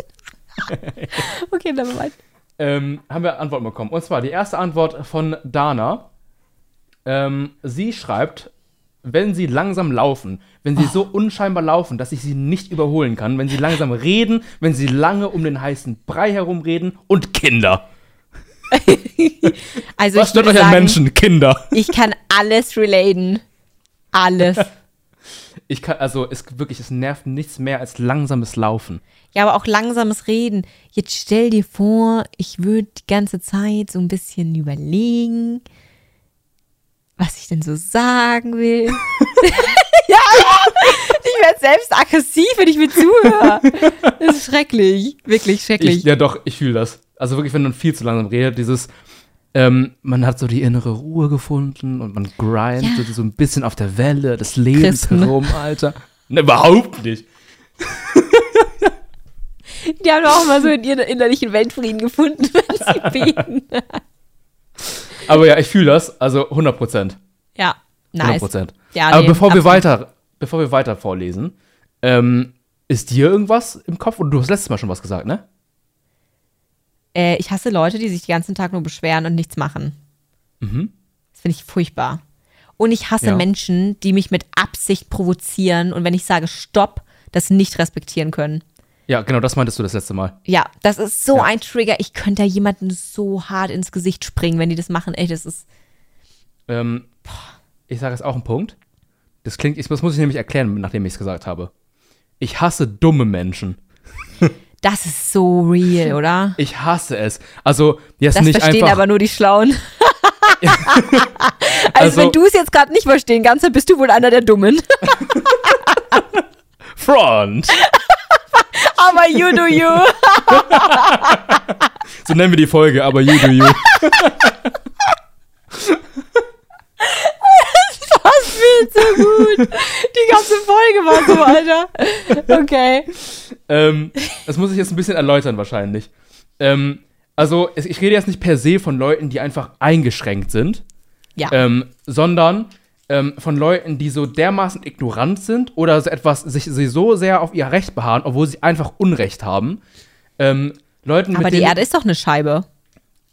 Speaker 2: okay, dann mal.
Speaker 1: ähm, haben wir Antworten bekommen. Und zwar die erste Antwort von Dana. Ähm, sie schreibt, wenn sie langsam laufen, wenn sie so unscheinbar laufen, dass ich sie nicht überholen kann, wenn sie langsam reden, wenn sie lange um den heißen Brei herumreden und Kinder.
Speaker 2: Also
Speaker 1: Was
Speaker 2: ich
Speaker 1: stört euch an Menschen? Kinder.
Speaker 2: Ich kann alles relaten. Alles.
Speaker 1: Ich kann, also es wirklich, es nervt nichts mehr als langsames Laufen.
Speaker 2: Ja, aber auch langsames Reden. Jetzt stell dir vor, ich würde die ganze Zeit so ein bisschen überlegen, was ich denn so sagen will. ja, ich werde selbst aggressiv, wenn ich mir zuhöre. Das ist schrecklich. Wirklich schrecklich.
Speaker 1: Ich, ja, doch, ich fühle das. Also wirklich, wenn man viel zu langsam redet, dieses, ähm, man hat so die innere Ruhe gefunden und man grindet
Speaker 2: Ja.
Speaker 1: so ein bisschen auf der Welle des Lebens
Speaker 2: Christen.
Speaker 1: herum, Alter. Ne, überhaupt nicht.
Speaker 2: Die haben auch mal so in ihren innerlichen Weltfrieden gefunden, wenn sie beten.
Speaker 1: Aber ja, ich fühle das, also 100 Prozent.
Speaker 2: Ja,
Speaker 1: 100
Speaker 2: nice.
Speaker 1: Prozent.
Speaker 2: Ja,
Speaker 1: Aber
Speaker 2: nee,
Speaker 1: bevor wir weiter, bevor wir weiter vorlesen, ähm, ist dir irgendwas im Kopf? Und du hast letztes Mal schon was gesagt, ne?
Speaker 2: Äh, ich hasse Leute, die sich den ganzen Tag nur beschweren und nichts machen.
Speaker 1: Mhm.
Speaker 2: Das finde ich furchtbar. Und ich hasse
Speaker 1: Ja.
Speaker 2: Menschen, die mich mit Absicht provozieren und wenn ich sage Stopp, das nicht respektieren können.
Speaker 1: Ja, genau, das meintest du das letzte Mal.
Speaker 2: Ja, das ist so
Speaker 1: Ja.
Speaker 2: ein Trigger. Ich könnte da jemanden so hart ins Gesicht springen, wenn die das machen. Ey, das ist.
Speaker 1: Ähm, ich sage jetzt auch einen Punkt. Das klingt, das muss ich nämlich erklären, nachdem ich es gesagt habe. Ich hasse dumme Menschen.
Speaker 2: Das ist so real, oder?
Speaker 1: Ich hasse es. Also, jetzt
Speaker 2: Das
Speaker 1: nicht
Speaker 2: verstehen
Speaker 1: einfach.
Speaker 2: aber nur die Schlauen. also,
Speaker 1: Also-
Speaker 2: wenn du es jetzt gerade nicht verstehen kannst, dann bist du wohl einer der Dummen.
Speaker 1: Front!
Speaker 2: aber you do you.
Speaker 1: So nennen wir die Folge, aber you do you.
Speaker 2: Das viel zu gut. Die ganze Folge war so, Alter. Okay.
Speaker 1: ähm, das muss ich jetzt ein bisschen erläutern wahrscheinlich. Ähm, also, ich rede jetzt nicht per se von Leuten, die einfach eingeschränkt sind,
Speaker 2: Ja.
Speaker 1: ähm, sondern ähm, von Leuten, die so dermaßen ignorant sind oder so etwas, sich sie so sehr auf ihr Recht beharren, obwohl sie einfach Unrecht haben. Ähm, Leuten,
Speaker 2: aber
Speaker 1: mit
Speaker 2: die
Speaker 1: denen,
Speaker 2: Erde ist doch eine Scheibe.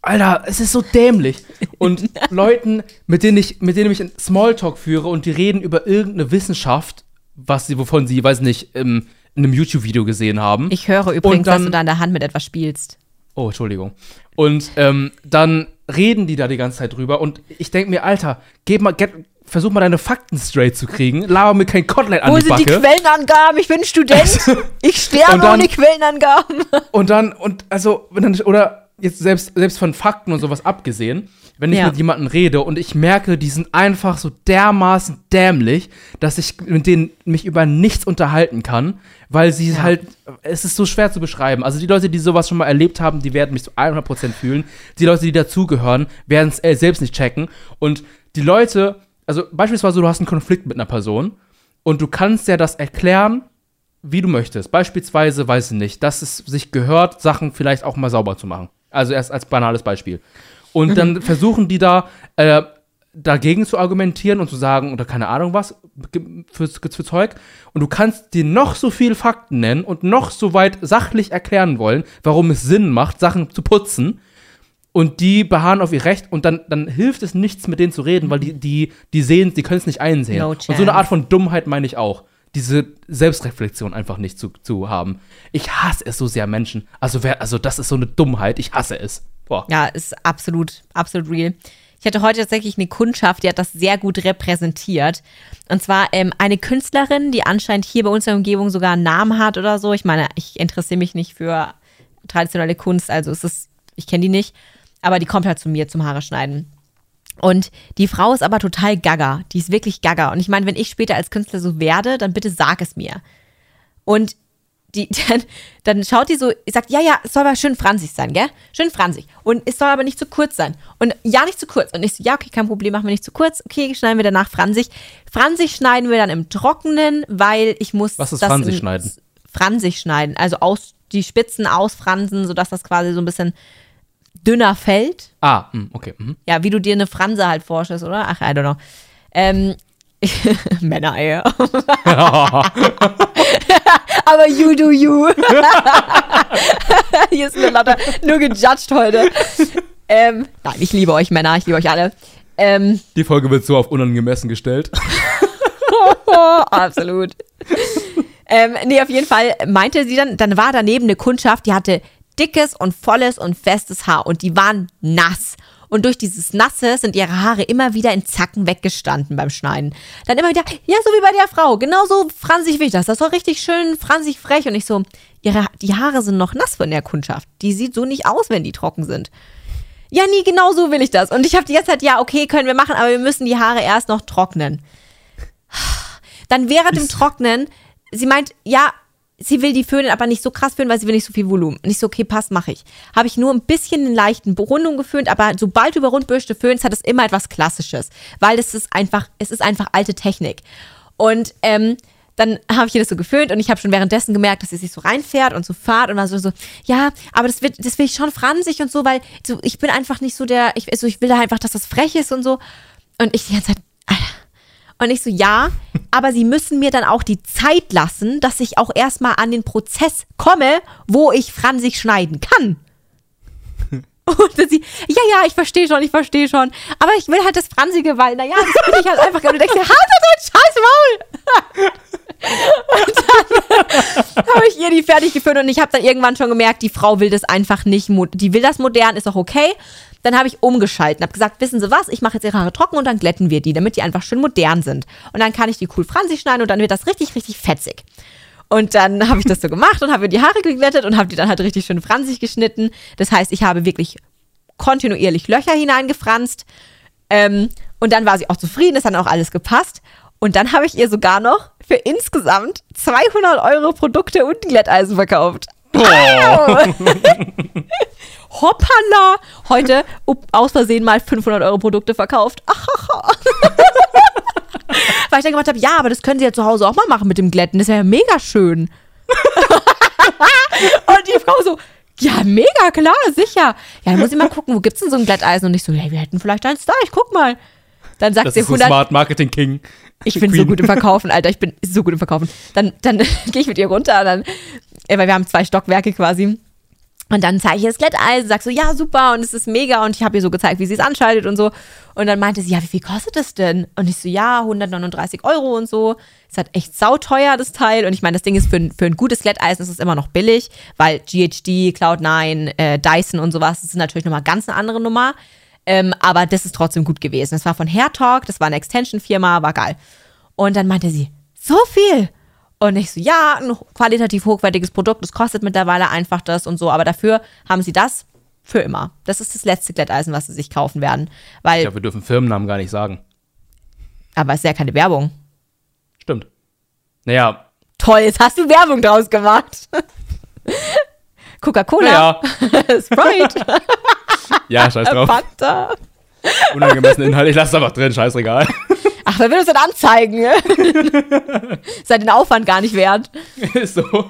Speaker 1: Alter, es ist so dämlich. Und Leuten, mit denen ich, mit denen ich einen Smalltalk führe und die reden über irgendeine Wissenschaft, was sie, wovon sie, weiß nicht, in einem YouTube-Video gesehen haben.
Speaker 2: Ich höre übrigens,
Speaker 1: dann-
Speaker 2: dass du da in der Hand mit etwas spielst.
Speaker 1: Oh, Entschuldigung. Und ähm, dann reden die da die ganze Zeit drüber und ich denke mir, Alter, gib mal, get, versuch mal deine Fakten straight zu kriegen. Laber mir kein Kotelett an
Speaker 2: Wo
Speaker 1: die
Speaker 2: sind die
Speaker 1: Backe.
Speaker 2: Quellenangaben? Ich bin Student. Ich sterbe
Speaker 1: dann-
Speaker 2: ohne Quellenangaben.
Speaker 1: Und dann, und also, wenn dann, oder jetzt selbst, selbst von Fakten und sowas abgesehen, wenn ich
Speaker 2: Ja.
Speaker 1: mit jemandem rede und ich merke, die sind einfach so dermaßen dämlich, dass ich mit denen mich über nichts unterhalten kann, weil sie
Speaker 2: Ja.
Speaker 1: halt, es ist so schwer zu beschreiben. Also die Leute, die sowas schon mal erlebt haben, die werden mich zu 100% fühlen. Die Leute, die dazugehören, werden es äh, selbst nicht checken. Und die Leute, also beispielsweise, du hast einen Konflikt mit einer Person und du kannst ja das erklären, wie du möchtest. Beispielsweise, weiß ich nicht, dass es sich gehört, Sachen vielleicht auch mal sauber zu machen. Also erst als banales Beispiel. Und dann versuchen die da äh, dagegen zu argumentieren und zu sagen, oder keine Ahnung was, für, für Zeug. Und du kannst dir noch so viel Fakten nennen und noch so weit sachlich erklären wollen, warum es Sinn macht, Sachen zu putzen. Und die beharren auf ihr Recht und dann, dann hilft es nichts, mit denen zu reden, weil die, die, die sehen, die können es nicht einsehen.
Speaker 2: No
Speaker 1: und so eine. Art von Dummheit meine ich auch. Diese Selbstreflexion einfach nicht zu, zu haben. Ich hasse es so sehr, Menschen. Also, wer, also, das ist so eine Dummheit. Ich hasse es. Boah.
Speaker 2: Ja, ist absolut, absolut real. Ich hatte heute tatsächlich eine Kundschaft, die hat das sehr gut repräsentiert. Und zwar ähm, eine Künstlerin, die anscheinend hier bei uns in der Umgebung sogar einen Namen hat oder so. Ich meine, ich interessiere mich nicht für traditionelle Kunst, also es ist, ich kenne die nicht, aber die kommt halt zu mir zum Haare schneiden. Und die Frau ist aber total gaga. Die ist wirklich gaga. Und ich meine, wenn ich später als Künstler so werde, dann bitte sag es mir. Und die, dann, dann schaut die so, sagt, ja, ja, es soll aber schön franzig sein, gell? Schön franzig. Und es soll aber nicht zu kurz sein. Und ja, nicht zu kurz. Und ich so, ja, okay, kein Problem, machen wir nicht zu kurz. Okay, schneiden wir danach franzig. Franzig schneiden wir dann im Trockenen, weil ich muss.
Speaker 1: Was ist
Speaker 2: das
Speaker 1: franzig schneiden?
Speaker 2: Franzig schneiden. Also aus, die Spitzen ausfransen, sodass das quasi so ein bisschen dünner fällt.
Speaker 1: Ah, mh, okay. mhm.
Speaker 2: Ja, wie du dir eine Franse halt vorstellst, oder? Ach, I don't know. Ähm, Männer, ey. Aber you do you. Hier ist mir lauter nur gejudged heute. Ähm, nein, ich liebe euch Männer, ich liebe euch alle. Ähm,
Speaker 1: Die Folge wird so auf unangemessen gestellt.
Speaker 2: absolut. ähm, nee, auf jeden Fall meinte sie dann, dann war daneben eine Kundschaft, die hatte dickes und volles und festes Haar und die waren nass. Und durch dieses Nasse sind ihre Haare immer wieder in Zacken weggestanden beim Schneiden. Dann immer wieder, ja, so wie bei der Frau, genauso franzig wie ich das. Das war richtig schön franzig frech. Und ich so, ihre, die Haare sind noch nass von der Kundschaft. Die sieht so nicht aus, wenn die trocken sind. Ja, nie, genau so will ich das. Und ich habe die ganze Zeit, ja, okay, können wir machen, aber wir müssen die Haare erst noch trocknen. Dann während dem Trocknen, sie meint, ja, sie will die föhnen, aber nicht so krass föhnen, weil sie will nicht so viel Volumen. Und ich so, okay, passt, mache ich. Habe ich nur ein bisschen einen leichten Rundung geföhnt, aber sobald du über Rundbürste föhnst, hat es immer etwas Klassisches. Weil es ist einfach, es ist einfach alte Technik. Und ähm, dann habe ich ihr das so geföhnt und ich habe schon währenddessen gemerkt, dass sie sich so reinfährt und so fahrt und war so, so ja, aber das wird, das will ich schon franzig und so, weil so, ich bin einfach nicht so der, ich, also ich will da einfach, dass das frech ist und so. Und ich die ganze Zeit. Und ich so, ja, aber sie müssen mir dann auch die Zeit lassen, dass ich auch erstmal an den Prozess komme, wo ich franzig schneiden kann. Und dann sie, ja, ja, ich verstehe schon, ich verstehe schon. Aber ich will halt das Franzige, weil, naja, das bin ich halt einfach. Und du denkst dir, halt dein scheiß Maul! Und dann habe ich ihr die fertig gefüllt und ich habe dann irgendwann schon gemerkt, die Frau will das einfach nicht. Die will das modern, ist auch okay. Dann habe ich umgeschalten, habe gesagt, wissen Sie was, ich mache jetzt Ihre Haare trocken und dann glätten wir die, damit die einfach schön modern sind. Und dann kann ich die cool franzig schneiden und dann wird das richtig, richtig fetzig. Und dann habe ich das so gemacht und habe mir die Haare geglättet und habe die dann halt richtig schön franzig geschnitten. Das heißt, ich habe wirklich kontinuierlich Löcher hineingefranst. Ähm, und dann war sie auch zufrieden, es hat dann auch alles gepasst. Und dann habe ich ihr sogar noch für insgesamt 200 Euro Produkte und Glätteisen verkauft. Au! Hoppala! Heute aus Versehen mal 500 Euro Produkte verkauft. Weil ich dann gemacht habe, ja, aber das können Sie ja zu Hause auch mal machen mit dem Glätten. Das wäre ja mega schön. und die Frau so, ja, mega, klar, sicher. Ja, dann muss ich mal gucken, wo gibt's denn so ein Glätteisen? Und ich so, ja, wir hätten vielleicht eins da, ich guck mal. Dann sagt
Speaker 1: Das
Speaker 2: sie
Speaker 1: ist so
Speaker 2: 100,
Speaker 1: Smart Marketing King.
Speaker 2: ich bin so
Speaker 1: Queen.
Speaker 2: gut im Verkaufen, Alter. Ich bin so gut im Verkaufen. Dann, dann gehe ich mit ihr runter, dann, äh, weil wir haben zwei Stockwerke quasi. Und dann zeige ich ihr das Glätteisen, sag so, ja, super, und es ist mega. Und ich habe ihr so gezeigt, wie sie es anschaltet und so. Und dann meinte sie, ja, wie viel kostet das denn? Und ich so, ja, 139 Euro und so. Ist halt echt sauteuer, das Teil. Und ich meine, das Ding ist für, ein- für ein gutes Glätteisen ist es immer noch billig, weil GHD, Cloud9, äh, Dyson und sowas, das ist natürlich nochmal ganz eine andere Nummer. Ähm, aber das ist trotzdem gut gewesen. Das war von Hairtalk, das war eine Extension-Firma, war geil. Und dann meinte sie, so viel. Und ich so, ja, ein qualitativ hochwertiges Produkt, das kostet mittlerweile einfach das und so, aber dafür haben sie das für immer. Das ist das letzte Glätteisen, was sie sich kaufen werden. Weil,
Speaker 1: Ja, wir dürfen Firmennamen gar nicht sagen.
Speaker 2: aber es ist ja keine Werbung.
Speaker 1: Stimmt. Naja,
Speaker 2: Toll, jetzt hast du Werbung draus gemacht. Coca-Cola,
Speaker 1: naja.
Speaker 2: Sprite,
Speaker 1: Ja, scheiß drauf.
Speaker 2: Fanta.
Speaker 1: Unangemessenen Inhalt. Ich lasse einfach drin, scheißegal.
Speaker 2: Ach, wer will das denn anzeigen? Ja den Aufwand gar nicht wert.
Speaker 1: So.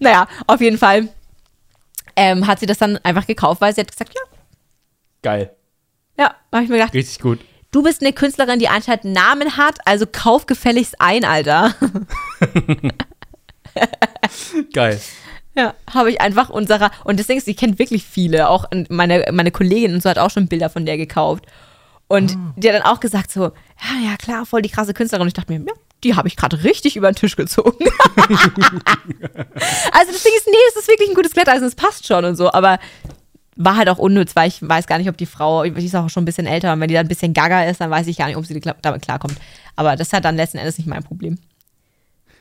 Speaker 2: Naja, auf jeden Fall ähm, hat sie das dann einfach gekauft, weil sie hat gesagt, ja,
Speaker 1: Geil.
Speaker 2: ja, habe ich mir gedacht,
Speaker 1: Richtig gut.
Speaker 2: du bist eine Künstlerin, die anscheinend einen Namen hat, also kauf gefälligst ein, Alter.
Speaker 1: Geil.
Speaker 2: Ja, habe ich einfach unserer, und ist, sie kennt wirklich viele, auch meine, meine Kollegin und so hat auch schon Bilder von der gekauft. Und die hat dann auch gesagt so, ja, ja, klar, voll die krasse Künstlerin. Und ich dachte mir, ja, die habe ich gerade richtig über den Tisch gezogen. also das Ding ist, nee, es ist wirklich ein gutes Glätteisen, es passt schon und so, aber war halt auch unnütz, weil ich weiß gar nicht, ob die Frau, die ist auch schon ein bisschen älter und wenn die dann ein bisschen gaga ist, dann weiß ich gar nicht, ob sie damit klarkommt. Aber das ist halt dann letzten Endes nicht mein Problem.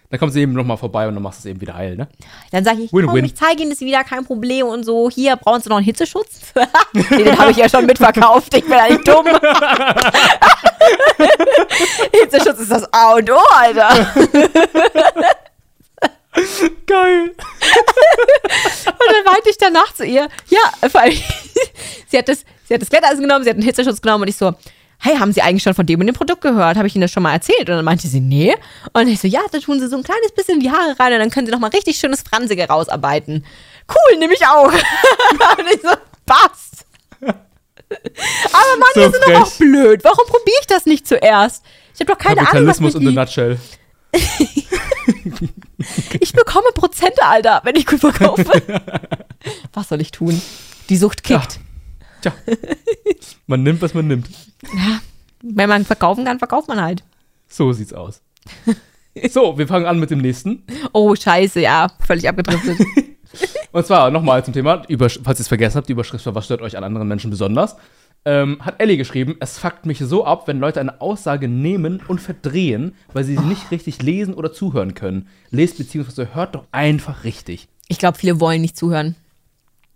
Speaker 1: Dann kommt sie eben nochmal vorbei und dann machst du es eben wieder heil, ne?
Speaker 2: Dann sage ich,
Speaker 1: Win-win.
Speaker 2: komm, ich zeige Ihnen das wieder, kein Problem und so. Hier, brauchen Sie noch einen Hitzeschutz? nee, den habe ich ja schon mitverkauft. Ich bin ja nicht dumm. Hitzeschutz ist das A und O, Alter.
Speaker 1: Geil.
Speaker 2: Und dann meinte ich danach zu ihr, ja, vor allem, sie hat das, sie hat das Glätteisen genommen, sie hat einen Hitzeschutz genommen und ich so, hey, haben Sie eigentlich schon von dem und dem Produkt gehört? Habe ich Ihnen das schon mal erzählt? Und dann meinte sie, nee. Und ich so, ja, da tun Sie so ein kleines bisschen in die Haare rein und dann können Sie noch mal richtig schönes Franzige rausarbeiten. Cool, nehme ich auch. und ich so, passt. Aber Mann,
Speaker 1: So
Speaker 2: sind doch auch blöd. Warum probiere ich das nicht zuerst? Ich habe doch keine Ahnung, was
Speaker 1: Kapitalismus in
Speaker 2: die,
Speaker 1: nutshell.
Speaker 2: Ich bekomme Prozente, Alter, wenn ich gut verkaufe. was soll ich tun? Die Sucht kickt.
Speaker 1: Tja. Man nimmt, was man nimmt.
Speaker 2: Wenn man verkaufen kann, verkauft man halt.
Speaker 1: So sieht's aus. So, wir fangen an mit dem nächsten.
Speaker 2: Oh, scheiße, ja, völlig abgedriftet.
Speaker 1: Und zwar nochmal zum Thema, Übersch falls ihr es vergessen habt, die Überschrift war, was stört euch an anderen Menschen besonders? Ähm, hat Ellie geschrieben, es fuckt mich so ab, wenn Leute eine Aussage nehmen und verdrehen, weil sie sie nicht richtig lesen oder zuhören können. Lest bzw. hört doch einfach richtig.
Speaker 2: Ich glaube, viele wollen nicht zuhören.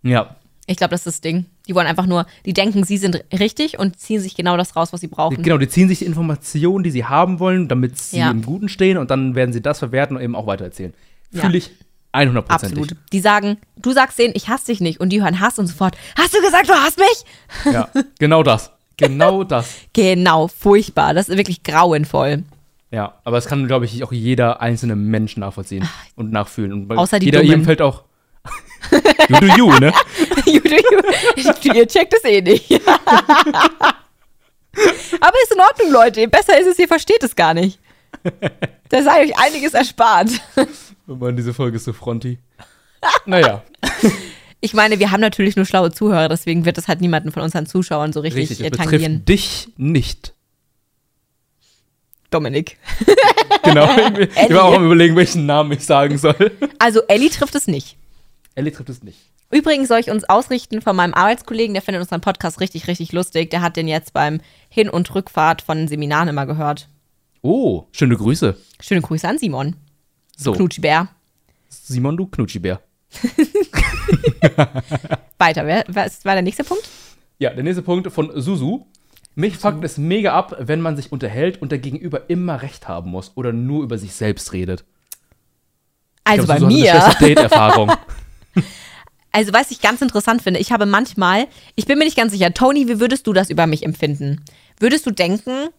Speaker 1: Ja,
Speaker 2: Ich glaube, das ist das Ding. Die wollen einfach nur, die denken, sie sind richtig und ziehen sich genau das raus, was sie brauchen.
Speaker 1: genau, die ziehen sich die Informationen, die sie haben wollen, damit sie
Speaker 2: Ja.
Speaker 1: im Guten stehen und dann werden sie das verwerten und eben auch weitererzählen.
Speaker 2: Ja.
Speaker 1: Fühle ich 100%.
Speaker 2: Absolut. Die sagen, du sagst denen, ich hasse dich nicht. Und die hören Hass und sofort, hast du gesagt, du hasst mich?
Speaker 1: Ja, genau das. Genau das.
Speaker 2: Genau, furchtbar. Das ist wirklich grauenvoll.
Speaker 1: Ja, aber es kann, glaube ich, auch jeder einzelne Mensch nachvollziehen und nachfühlen. Und
Speaker 2: Außer die
Speaker 1: jeder
Speaker 2: Dummen.
Speaker 1: jedem fällt auch. you do you, ne?
Speaker 2: You do you. Ihr checkt es eh nicht. Aber ist in Ordnung, Leute. Besser ist es, ihr versteht es gar nicht. Da sei euch einiges erspart.
Speaker 1: Oh Mann, diese Folge ist so fronty. Naja,
Speaker 2: Ich meine, wir haben natürlich nur schlaue Zuhörer, deswegen wird das halt niemanden von unseren Zuschauern so richtig,
Speaker 1: Richtig, es
Speaker 2: tangieren.
Speaker 1: betrifft dich nicht.
Speaker 2: Dominik.
Speaker 1: Genau. ich ich war auch am überlegen, welchen Namen ich sagen soll.
Speaker 2: Also Ellie trifft es nicht.
Speaker 1: Ellie trifft es nicht.
Speaker 2: Übrigens soll ich uns ausrichten von meinem Arbeitskollegen, der findet unseren Podcast richtig, richtig lustig. Der hat den jetzt beim Hin- und Rückfahrt von den Seminaren immer gehört.
Speaker 1: Oh, schöne Grüße.
Speaker 2: Schöne Grüße an Simon.
Speaker 1: So,
Speaker 2: Knutschibär.
Speaker 1: Simon, du Knutschibär.
Speaker 2: Weiter, wer, was war der nächste Punkt?
Speaker 1: Ja, der nächste Punkt von Susu. Mich fuckt es mega ab, wenn man sich unterhält und der Gegenüber immer recht haben muss oder nur über sich selbst redet.
Speaker 2: Also
Speaker 1: glaub,
Speaker 2: bei
Speaker 1: Susu hat eine
Speaker 2: mir.
Speaker 1: Date-Erfahrung.
Speaker 2: Also, was ich ganz interessant finde, ich habe manchmal, ich bin mir nicht ganz sicher, Tony, wie würdest du das über mich empfinden? Würdest du denken,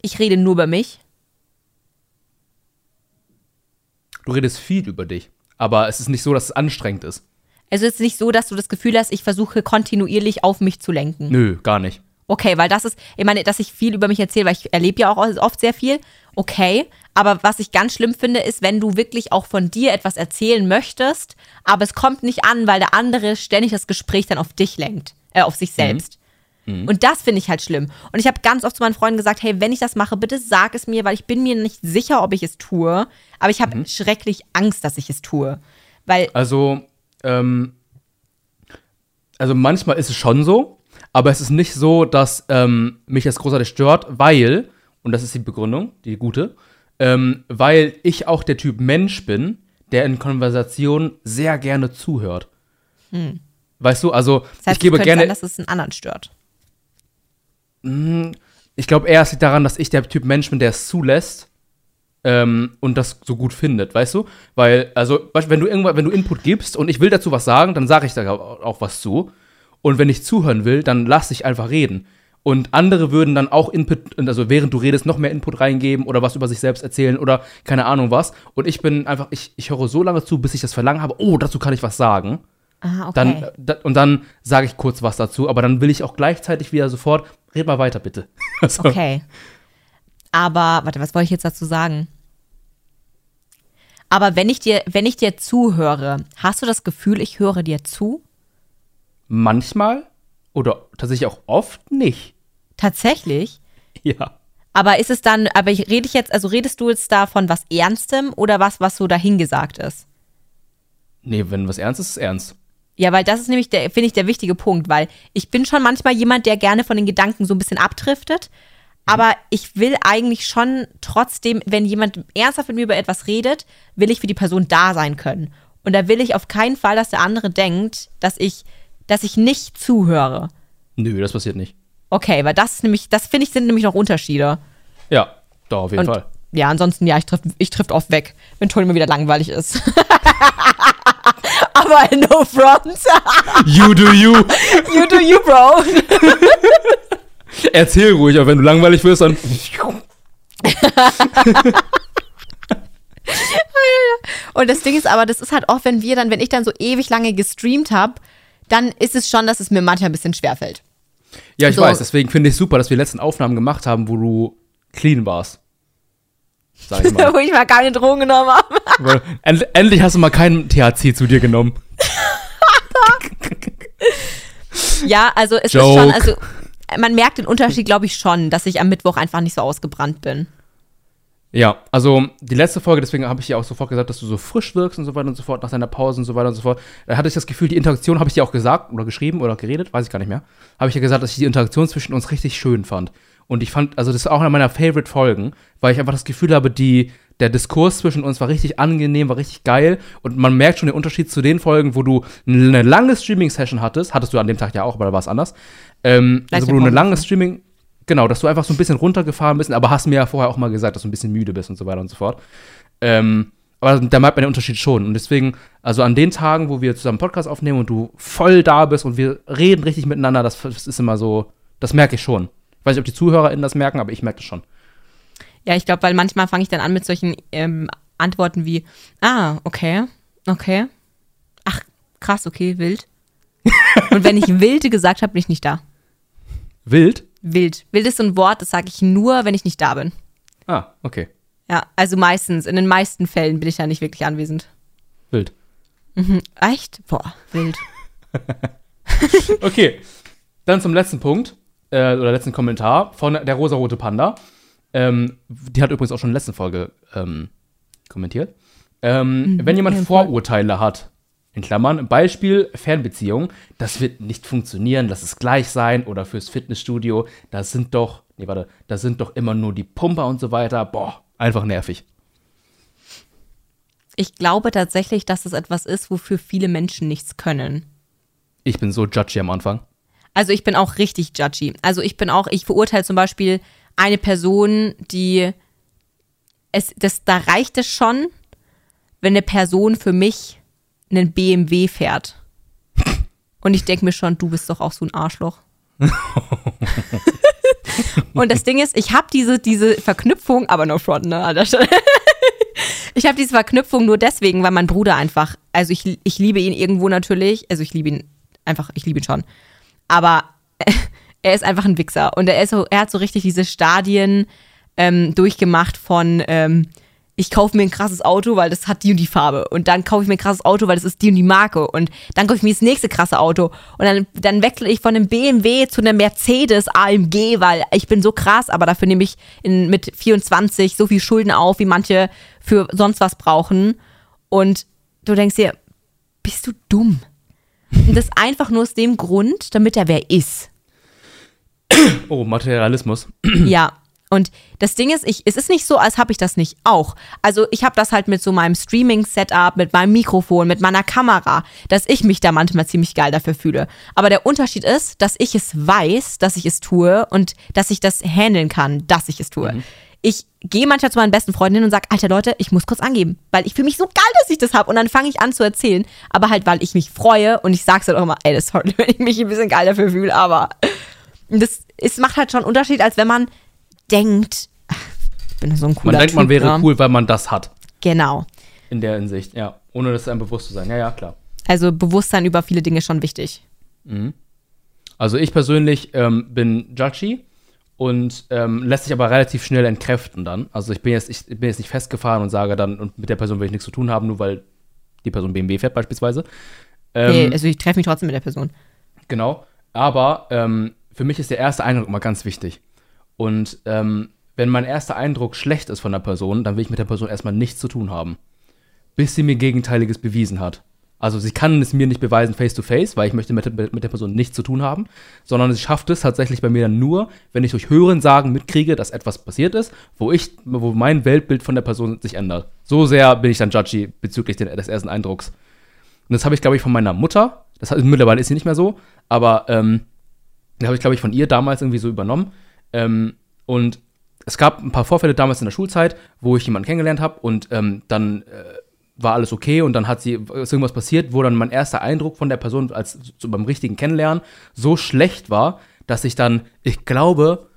Speaker 2: ich rede nur über mich?
Speaker 1: Du redest viel über dich, aber es ist nicht so, dass es anstrengend ist.
Speaker 2: Also, es ist nicht so, dass du das Gefühl hast, ich versuche kontinuierlich auf mich zu lenken.
Speaker 1: Nö, gar nicht.
Speaker 2: Okay, weil das ist, ich meine, dass ich viel über mich erzähle, weil ich erlebe ja auch oft sehr viel. Okay, aber was ich ganz schlimm finde, ist, wenn du wirklich auch von dir etwas erzählen möchtest, aber es kommt nicht an, weil der andere ständig das Gespräch dann auf dich lenkt, äh, auf sich selbst. Und das finde ich halt schlimm. Und ich habe ganz oft zu meinen Freunden gesagt, hey, wenn ich das mache, bitte sag es mir, weil ich bin mir nicht sicher, ob ich es tue. Aber ich habe schrecklich Angst, dass ich es tue. Weil,
Speaker 1: Also, ähm, also manchmal ist es schon so, aber es ist nicht so, dass ähm, mich das großartig stört, weil, und das ist die Begründung, die gute, ähm, weil ich auch der Typ Mensch bin, der in Konversationen sehr gerne zuhört. Weißt du, also
Speaker 2: Hm. das heißt,
Speaker 1: ich gebe gerne,
Speaker 2: sein, dass es einen anderen stört.
Speaker 1: ich glaube eher, es liegt daran, dass ich der Typ Mensch bin, der es zulässt ähm, und das so gut findet, weißt du? Weil, also, wenn du irgendwann, wenn du Input gibst und ich will dazu was sagen, dann sage ich da auch was zu. Und wenn ich zuhören will, dann lass ich einfach reden. Und andere würden dann auch Input, also während du redest, noch mehr Input reingeben oder was über sich selbst erzählen oder keine Ahnung was. Und ich bin einfach, ich, ich höre so lange zu, bis ich das Verlangen habe, oh, dazu kann ich was sagen.
Speaker 2: Ah, okay.
Speaker 1: Dann, äh, und dann sage ich kurz was dazu, aber dann will ich auch gleichzeitig wieder sofort, red mal weiter, bitte. Also,
Speaker 2: Okay. Aber, warte, was wollte ich jetzt dazu sagen? Aber wenn ich dir, wenn ich dir zuhöre, hast du das Gefühl, ich höre dir zu?
Speaker 1: Manchmal oder tatsächlich auch oft nicht.
Speaker 2: Tatsächlich?
Speaker 1: Ja.
Speaker 2: Aber ist es dann, aber ich rede ich jetzt, also redest du jetzt da von was Ernstem oder was, was so dahingesagt ist?
Speaker 1: Nee, wenn was ernst ist, ist es ernst.
Speaker 2: Ja, weil das ist nämlich der, finde ich, der wichtige Punkt, weil ich bin schon manchmal jemand, der gerne von den Gedanken so ein bisschen abdriftet. Aber ich will eigentlich schon trotzdem, wenn jemand ernsthaft mit mir über etwas redet, will ich für die Person da sein können. Und da will ich auf keinen Fall, dass der andere denkt, dass ich, dass ich nicht zuhöre.
Speaker 1: Nö, das passiert nicht.
Speaker 2: Okay, weil das nämlich, das finde ich, sind nämlich noch Unterschiede.
Speaker 1: Ja, doch, auf jeden
Speaker 2: Und
Speaker 1: Fall.
Speaker 2: ja, ansonsten, ja, ich triff, ich triff oft weg, wenn Toni mir wieder langweilig ist. Aber no front.
Speaker 1: You do you.
Speaker 2: You do you, bro.
Speaker 1: Erzähl ruhig, aber wenn du langweilig wirst, dann.
Speaker 2: Und das Ding ist aber, das ist halt auch, wenn wir dann, wenn ich dann so ewig lange gestreamt habe, dann ist es schon, dass es mir manchmal ein bisschen schwerfällt.
Speaker 1: Ja, ich
Speaker 2: So.
Speaker 1: weiß, deswegen finde ich super, dass wir die letzten Aufnahmen gemacht haben, wo du clean warst. Sag ich mal.
Speaker 2: Wo ich mal keine Drogen genommen habe.
Speaker 1: End endlich hast du mal keinen THC zu dir genommen.
Speaker 2: Ja, also es
Speaker 1: Joke.
Speaker 2: ist schon, also man merkt den Unterschied, glaube ich, schon, dass ich am Mittwoch einfach nicht so ausgebrannt bin.
Speaker 1: Ja, also die letzte Folge, deswegen habe ich dir auch sofort gesagt, dass du so frisch wirkst und so weiter und so fort, nach deiner Pause und so weiter und so fort. Da hatte ich das Gefühl, die Interaktion habe ich dir auch gesagt oder geschrieben oder geredet, weiß ich gar nicht mehr. Habe ich ja gesagt, dass ich die Interaktion zwischen uns richtig schön fand. Und ich fand, also das ist auch eine meiner Favorite-Folgen, weil ich einfach das Gefühl habe, die, der Diskurs zwischen uns war richtig angenehm, war richtig geil. Und man merkt schon den Unterschied zu den Folgen, wo du eine lange Streaming-Session hattest. Hattest du an dem Tag ja auch, aber da war es anders. Ähm, also wo du eine lange
Speaker 2: Pause.
Speaker 1: Streaming, genau, dass du einfach so ein bisschen runtergefahren bist, aber hast mir ja vorher auch mal gesagt, dass du ein bisschen müde bist und so weiter und so fort. Ähm, aber da merkt man den Unterschied schon. Und deswegen, also an den Tagen, wo wir zusammen Podcast aufnehmen und du voll da bist und wir reden richtig miteinander, das, das ist immer so, das merke ich schon. Ich weiß nicht, ob die ZuhörerInnen das merken, aber ich merke das schon.
Speaker 2: Ja, ich glaube, weil manchmal fange ich dann an mit solchen ähm, Antworten wie, ah, okay, okay. Ach, krass, okay, wild. Und wenn ich wilde gesagt habe, bin ich nicht da.
Speaker 1: Wild?
Speaker 2: Wild. Wild ist so ein Wort, das sage ich nur, wenn ich nicht da bin.
Speaker 1: Ah, okay.
Speaker 2: Ja, also meistens, in den meisten Fällen bin ich da nicht wirklich anwesend.
Speaker 1: Wild.
Speaker 2: Echt? Boah, wild.
Speaker 1: Okay, dann zum letzten Punkt, äh, oder letzten Kommentar von der rosarote Panda. Ähm, die hat übrigens auch schon in der letzten Folge ähm, kommentiert. Ähm, wenn jemand
Speaker 2: ja.
Speaker 1: Vorurteile hat, in Klammern, Beispiel Fernbeziehung, das wird nicht funktionieren, lass es gleich sein, oder fürs Fitnessstudio, da sind doch, nee, warte, da sind doch immer nur die Pumper und so weiter, boah, einfach nervig.
Speaker 2: Ich glaube tatsächlich, dass es etwas ist, wofür viele Menschen nichts können.
Speaker 1: Ich bin so judgy am Anfang.
Speaker 2: Also ich bin auch richtig judgy. Also ich bin auch, ich verurteile zum Beispiel eine Person, die es, das, da reicht es schon, wenn eine Person für mich einen BMW fährt. Und ich denke mir schon, du bist doch auch so ein Arschloch. Und das Ding ist, ich habe diese, diese Verknüpfung, aber no front, ne, an der Stelle. Ich habe diese Verknüpfung nur deswegen, weil mein Bruder einfach, also ich, ich liebe ihn irgendwo natürlich, also ich liebe ihn einfach, ich liebe ihn schon. Aber er ist einfach ein Wichser und er ist so, er hat so richtig diese Stadien ähm, durchgemacht von ähm, ich kaufe mir ein krasses Auto, weil das hat die und die Farbe. Und dann kaufe ich mir ein krasses Auto, weil das ist die und die Marke. Und dann kaufe ich mir das nächste krasse Auto. Und dann, dann wechsle ich von einem BMW zu einem Mercedes AMG, weil ich bin so krass, aber dafür nehme ich in, mit 24 so viel Schulden auf, wie manche für sonst was brauchen. Und du denkst dir, bist du dumm? Und das einfach nur aus dem Grund, damit er wer ist.
Speaker 1: Oh, Materialismus.
Speaker 2: Ja. Und das Ding ist, ich, es ist nicht so, als habe ich das nicht auch. Also ich habe das halt mit so meinem Streaming-Setup, mit meinem Mikrofon, mit meiner Kamera, dass ich mich da manchmal ziemlich geil dafür fühle. Aber der Unterschied ist, dass ich es weiß, dass ich es tue und dass ich das handeln kann, dass ich es tue. Ich gehe manchmal zu meinen besten Freundinnen und sage, Alter Leute, ich muss kurz angeben, weil ich fühle mich so geil, dass ich das habe. Und dann fange ich an zu erzählen, aber halt, weil ich mich freue und ich sage es halt auch immer, ey, das sorry, wenn ich mich ein bisschen geil dafür fühle, aber das es macht halt schon einen Unterschied, als wenn man denkt, ach, ich bin so ein cooler
Speaker 1: Man denkt, man
Speaker 2: typ,
Speaker 1: wäre
Speaker 2: ne?
Speaker 1: cool, weil man das hat.
Speaker 2: Genau.
Speaker 1: In der Hinsicht, ja. Ohne das einem bewusst zu sein. Ja, ja, klar.
Speaker 2: Also Bewusstsein über viele Dinge ist schon wichtig.
Speaker 1: Also ich persönlich ähm, bin judgy und ähm, lässt sich aber relativ schnell entkräften dann. Also ich bin jetzt, ich bin jetzt nicht festgefahren und sage dann, und mit der Person will ich nichts zu tun haben, nur weil die Person BMW fährt beispielsweise. Ähm,
Speaker 2: nee, also ich treffe mich trotzdem mit der Person.
Speaker 1: Genau. Aber ähm, für mich ist der erste Eindruck immer ganz wichtig. Und ähm, wenn mein erster Eindruck schlecht ist von der Person, dann will ich mit der Person erstmal nichts zu tun haben. Bis sie mir Gegenteiliges bewiesen hat. Also sie kann es mir nicht beweisen face to face, weil ich möchte mit, mit der Person nichts zu tun haben, sondern sie schafft es tatsächlich bei mir dann nur, wenn ich durch Hören sagen mitkriege, dass etwas passiert ist, wo ich, wo mein Weltbild von der Person sich ändert. So sehr bin ich dann judgy bezüglich den, des ersten Eindrucks. Und das habe ich, glaube ich, von meiner Mutter. Das hat, mittlerweile ist sie nicht mehr so, aber ähm, den habe ich, glaube ich, von ihr damals irgendwie so übernommen. Ähm, und es gab ein paar Vorfälle damals in der Schulzeit, wo ich jemanden kennengelernt habe und ähm, dann äh, war alles okay und dann hat sie ist irgendwas passiert, wo dann mein erster Eindruck von der Person als so beim richtigen Kennenlernen so schlecht war, dass ich dann, ich glaube,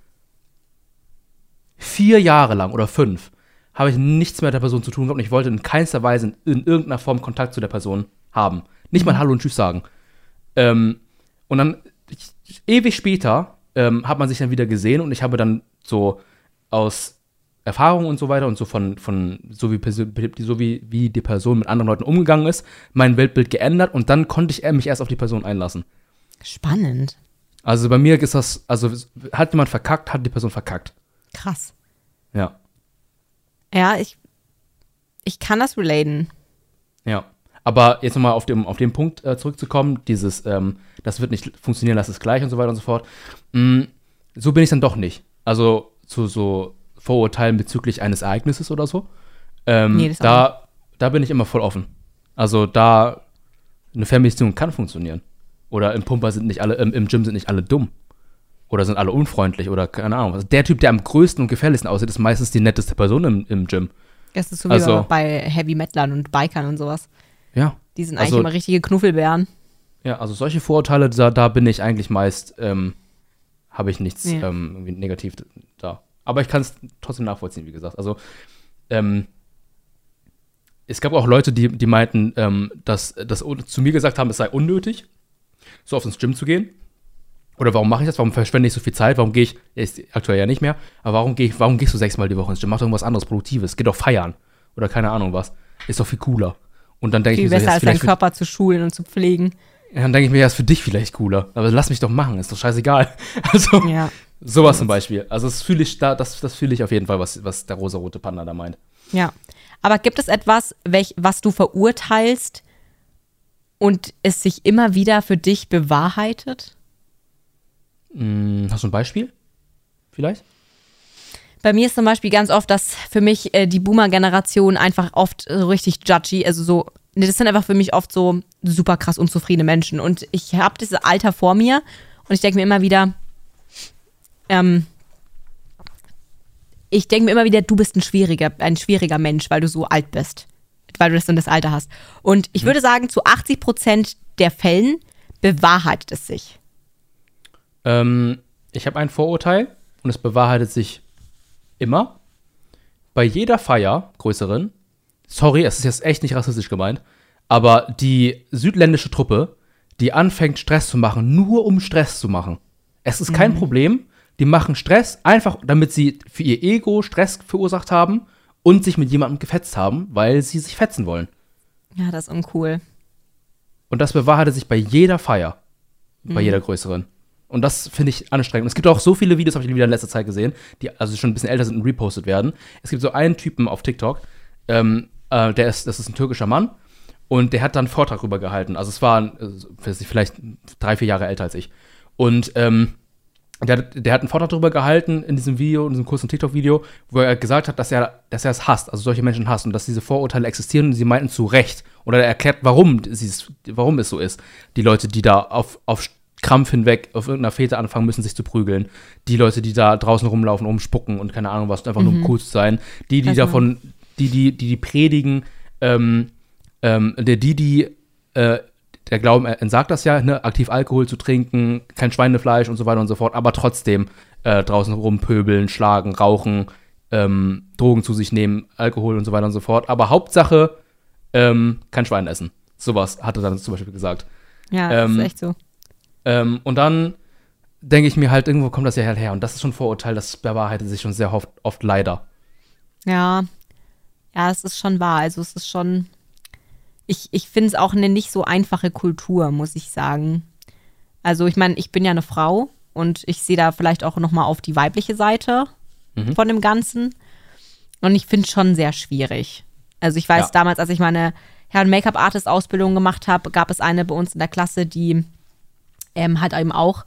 Speaker 1: vier Jahre lang oder fünf habe ich nichts mehr mit der Person zu tun gehabt und ich wollte in keinster Weise in, in irgendeiner Form Kontakt zu der Person haben. Nicht mal Hallo und Tschüss sagen. Ähm, und dann ich, ewig später ähm, hat man sich dann wieder gesehen und ich habe dann so aus Erfahrung und so weiter und so von, von so, wie, so wie, wie die Person mit anderen Leuten umgegangen ist, mein Weltbild geändert und dann konnte ich mich erst auf die Person einlassen.
Speaker 2: Spannend.
Speaker 1: Also bei mir ist das, also hat jemand verkackt, hat die Person verkackt.
Speaker 2: Krass.
Speaker 1: Ja,
Speaker 2: Ja, ich, ich kann das relaten.
Speaker 1: ja. Aber jetzt nochmal auf, dem, auf den Punkt äh, zurückzukommen, dieses, ähm, das wird nicht funktionieren, das ist gleich und so weiter und so fort. Mm, so bin ich dann doch nicht. Also zu so Vorurteilen bezüglich eines Ereignisses oder so. Ähm,
Speaker 2: Nee,
Speaker 1: da, da bin ich immer voll offen. Also da eine Fernbeziehung kann funktionieren. Oder im Pumper sind nicht alle, im, im Gym sind nicht alle dumm. Oder sind alle unfreundlich oder keine Ahnung. Also der Typ, der am größten und gefährlichsten aussieht, ist meistens die netteste Person im, im Gym.
Speaker 2: Das ist so wie
Speaker 1: Also-
Speaker 2: bei Heavy Metlern und Bikern und sowas.
Speaker 1: Ja.
Speaker 2: Die sind
Speaker 1: Also-
Speaker 2: eigentlich immer richtige Knuffelbären.
Speaker 1: Ja, also solche Vorurteile, da, da bin ich eigentlich meist, ähm, habe ich nichts
Speaker 2: Ja.
Speaker 1: ähm, negativ da. Aber ich kann es trotzdem nachvollziehen, wie gesagt. Also, ähm, es gab auch Leute, die, die meinten, ähm, dass, dass zu mir gesagt haben, es sei unnötig, so oft ins Gym zu gehen. Oder warum mache ich das? Warum verschwende ich so viel Zeit? Warum gehe ich, ist aktuell ja nicht mehr, aber warum, gehe ich, warum gehst du sechsmal die Woche ins Gym? Mach doch irgendwas anderes, Produktives. Geh doch feiern. Oder keine Ahnung was. Ist doch viel cooler. Und dann denke
Speaker 2: Viel
Speaker 1: ich mir so,
Speaker 2: besser als deinen Körper zu schulen und zu pflegen.
Speaker 1: Ja, dann denke ich mir, ja, ist für dich vielleicht cooler. Aber lass mich doch machen, ist doch scheißegal. Also,
Speaker 2: Ja.
Speaker 1: sowas zum Beispiel. Also, das fühle ich da, das, das fühle ich auf jeden Fall, was, was der rosarote Panda da meint.
Speaker 2: Ja. Aber gibt es etwas, welch, was du verurteilst und es sich immer wieder für dich bewahrheitet?
Speaker 1: Hm, hast du ein Beispiel? Vielleicht?
Speaker 2: Bei mir ist zum Beispiel ganz oft, dass für mich äh, die Boomer-Generation einfach oft so richtig judgy, also so, nee, das sind einfach für mich oft so super krass unzufriedene Menschen. Und ich habe dieses Alter vor mir und ich denke mir immer wieder, ähm, ich denke mir immer wieder, du bist ein schwieriger, ein schwieriger Mensch, weil du so alt bist, weil du das in das Alter hast. Und ich würde sagen, zu 80 Prozent der Fällen bewahrheitet es sich.
Speaker 1: Ähm, ich habe ein Vorurteil und es bewahrheitet sich immer. Bei jeder Feier, größeren, sorry, es ist jetzt echt nicht rassistisch gemeint, aber die südländische Truppe, die anfängt Stress zu machen, nur um Stress zu machen. Es ist kein Problem, die machen Stress einfach, damit sie für ihr Ego Stress verursacht haben und sich mit jemandem gefetzt haben, weil sie sich fetzen wollen.
Speaker 2: Ja, das ist uncool.
Speaker 1: Und das bewahrheitet sich bei jeder Feier. Bei jeder größeren. Und das finde ich anstrengend. Und es gibt auch so viele Videos, habe ich wieder in letzter Zeit gesehen, die also schon ein bisschen älter sind und repostet werden. Es gibt so einen Typen auf TikTok, ähm, äh, der ist, das ist ein türkischer Mann. Und der hat dann einen Vortrag darüber gehalten. Also es war äh, vielleicht drei, vier Jahre älter als ich. Und ähm, der, der hat einen Vortrag darüber gehalten in diesem Video, in diesem kurzen TikTok-Video, wo er gesagt hat, dass er, dass er es hasst, also solche Menschen hasst und dass diese Vorurteile existieren und sie meinten zu Recht. Oder er erklärt, warum, sie es- warum es so ist. Die Leute, die da auf, auf Krampf hinweg auf irgendeiner Fete anfangen müssen, sich zu prügeln. Die Leute, die da draußen rumlaufen, rumspucken und keine Ahnung was, einfach nur um cool zu sein. Die, die
Speaker 2: man.
Speaker 1: davon, die, die, die, die predigen, ähm, ähm, der, die, die, äh, der Glauben entsagt das ja, ne, aktiv Alkohol zu trinken, kein Schweinefleisch und so weiter und so fort, aber trotzdem äh, draußen rumpöbeln, schlagen, rauchen, ähm, Drogen zu sich nehmen, Alkohol und so weiter und so fort. Aber Hauptsache ähm, kein Schwein essen. Sowas hat er dann zum Beispiel gesagt.
Speaker 2: Ja,
Speaker 1: Ähm,
Speaker 2: ist echt so.
Speaker 1: Ähm, und dann denke ich mir halt, irgendwo kommt das ja halt her. Und das ist schon ein Vorurteil, das bewahrheitet sich schon sehr oft, oft leider.
Speaker 2: Ja. Ja, es ist schon wahr. Also es ist schon. Ich, ich finde es auch eine nicht so einfache Kultur, muss ich sagen. Also ich meine, ich bin ja eine Frau und ich sehe da vielleicht auch noch mal auf die weibliche Seite von dem Ganzen. Und ich finde es schon sehr schwierig. Also ich weiß
Speaker 1: Ja.
Speaker 2: damals, als ich meine Herren Make-up-Artist-Ausbildung gemacht habe, gab es eine bei uns in der Klasse, die ähm, halt eben auch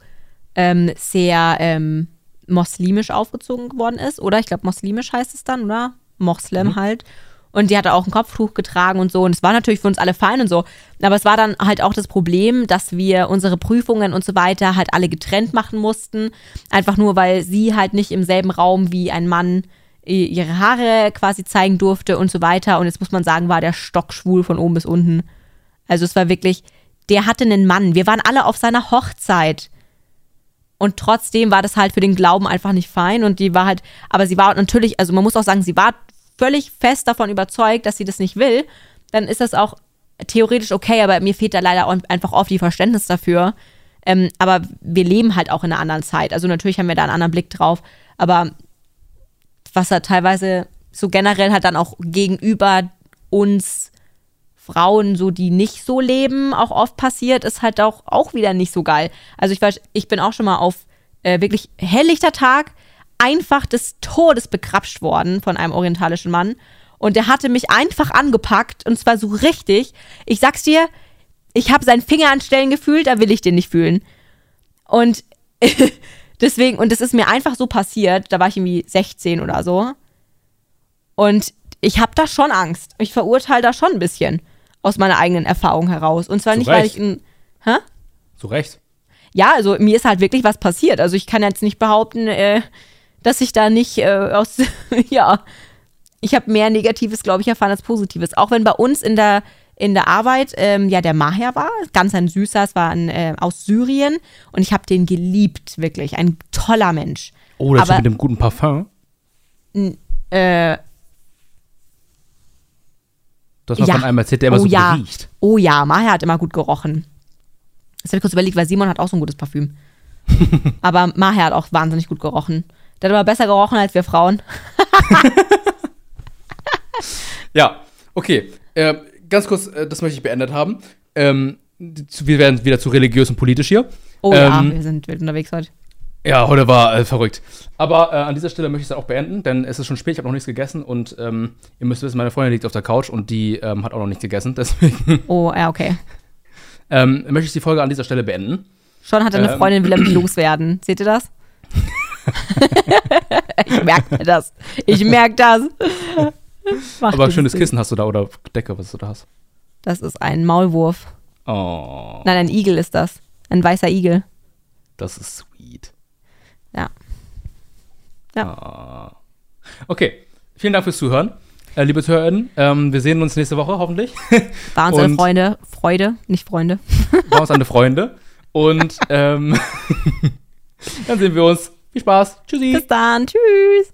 Speaker 2: ähm, sehr ähm, moslimisch aufgezogen geworden ist, oder? Ich glaube, moslimisch heißt es dann, oder? Moslem halt. Und die hatte auch ein Kopftuch getragen und so. Und es war natürlich für uns alle fein und so. Aber es war dann halt auch das Problem, dass wir unsere Prüfungen und so weiter halt alle getrennt machen mussten. Einfach nur, weil sie halt nicht im selben Raum wie ein Mann i- ihre Haare quasi zeigen durfte und so weiter. Und jetzt muss man sagen, war der stockschwul von oben bis unten. Also es war wirklich, der hatte einen Mann. Wir waren alle auf seiner Hochzeit. Und trotzdem war das halt für den Glauben einfach nicht fein. Und die war halt, aber sie war natürlich, also man muss auch sagen, sie war völlig fest davon überzeugt, dass sie das nicht will. Dann ist das auch theoretisch okay, aber mir fehlt da leider einfach oft die Verständnis dafür. Ähm, aber wir leben halt auch in einer anderen Zeit. Also natürlich haben wir da einen anderen Blick drauf. Aber was da teilweise so generell halt dann auch gegenüber uns Frauen, so die nicht so leben, auch oft passiert, ist halt auch, auch wieder nicht so geil. Also ich weiß, ich bin auch schon mal auf äh, wirklich helllichter Tag einfach des Todes bekrapscht worden von einem orientalischen Mann. Und der hatte mich einfach angepackt und zwar so richtig. Ich sag's dir, ich habe seinen Finger an Stellen gefühlt, da will ich den nicht fühlen. Und deswegen, und das ist mir einfach so passiert, da war ich irgendwie 16 oder so. Und ich habe da schon Angst. Ich verurteile da schon ein bisschen aus meiner eigenen Erfahrung heraus. Und zwar
Speaker 1: Zu
Speaker 2: nicht, weil
Speaker 1: Recht.
Speaker 2: ich ein. Hä?
Speaker 1: Zu Recht.
Speaker 2: Ja, also mir ist halt wirklich was passiert. Also ich kann jetzt nicht behaupten, äh, dass ich da nicht äh, aus. ja. Ich habe mehr Negatives, glaube ich, erfahren als Positives. Auch wenn bei uns in der, in der Arbeit ähm, ja der Maher war, ganz ein süßer, es war ein, äh, aus Syrien und ich habe den geliebt, wirklich. Ein toller Mensch.
Speaker 1: Oh, das
Speaker 2: Aber-
Speaker 1: mit dem guten Parfum.
Speaker 2: Äh,
Speaker 1: Du hast mal
Speaker 2: Ja.
Speaker 1: von einem erzählt, der immer
Speaker 2: oh
Speaker 1: so
Speaker 2: ja.
Speaker 1: gut riecht.
Speaker 2: Oh ja, Maher hat immer gut gerochen. Das habe ich kurz überlegt, weil Simon hat auch so ein gutes Parfüm. Aber Maher hat auch wahnsinnig gut gerochen. Der hat aber besser gerochen als wir Frauen.
Speaker 1: Ja, okay. Äh, ganz kurz, äh, das möchte ich beendet haben. Ähm, wir werden wieder zu religiös und politisch hier.
Speaker 2: Oh ja,
Speaker 1: Ähm,
Speaker 2: wir sind wild unterwegs heute.
Speaker 1: Ja, heute war äh, verrückt. Aber äh, an dieser Stelle möchte ich es auch beenden, denn es ist schon spät, ich habe noch nichts gegessen und ähm, ihr müsst wissen, meine Freundin liegt auf der Couch und die ähm, hat auch noch nichts gegessen. Deswegen
Speaker 2: Oh, ja, okay.
Speaker 1: ähm, möchte ich die Folge an dieser Stelle beenden.
Speaker 2: Schon hat eine
Speaker 1: Ähm.
Speaker 2: Freundin, will er mich loswerden. Seht ihr das? ich merke mir das. Ich merke das. Macht
Speaker 1: Aber ein schönes. Kissen hast du da oder Decke, was du da hast.
Speaker 2: Das ist ein Maulwurf.
Speaker 1: Oh,
Speaker 2: Nein, ein Igel ist das. Ein weißer Igel.
Speaker 1: das ist.
Speaker 2: Ja. Ja.
Speaker 1: Ah. Okay, vielen Dank fürs Zuhören. Äh, liebe ZuhörerInnen, ähm, wir sehen uns nächste Woche hoffentlich.
Speaker 2: Waren alle
Speaker 1: Und-
Speaker 2: Freunde? Freude, nicht Freunde.
Speaker 1: Machen uns eine Freunde. Und ähm, dann sehen wir uns. Viel Spaß. Tschüssi.
Speaker 2: Bis dann. Tschüss.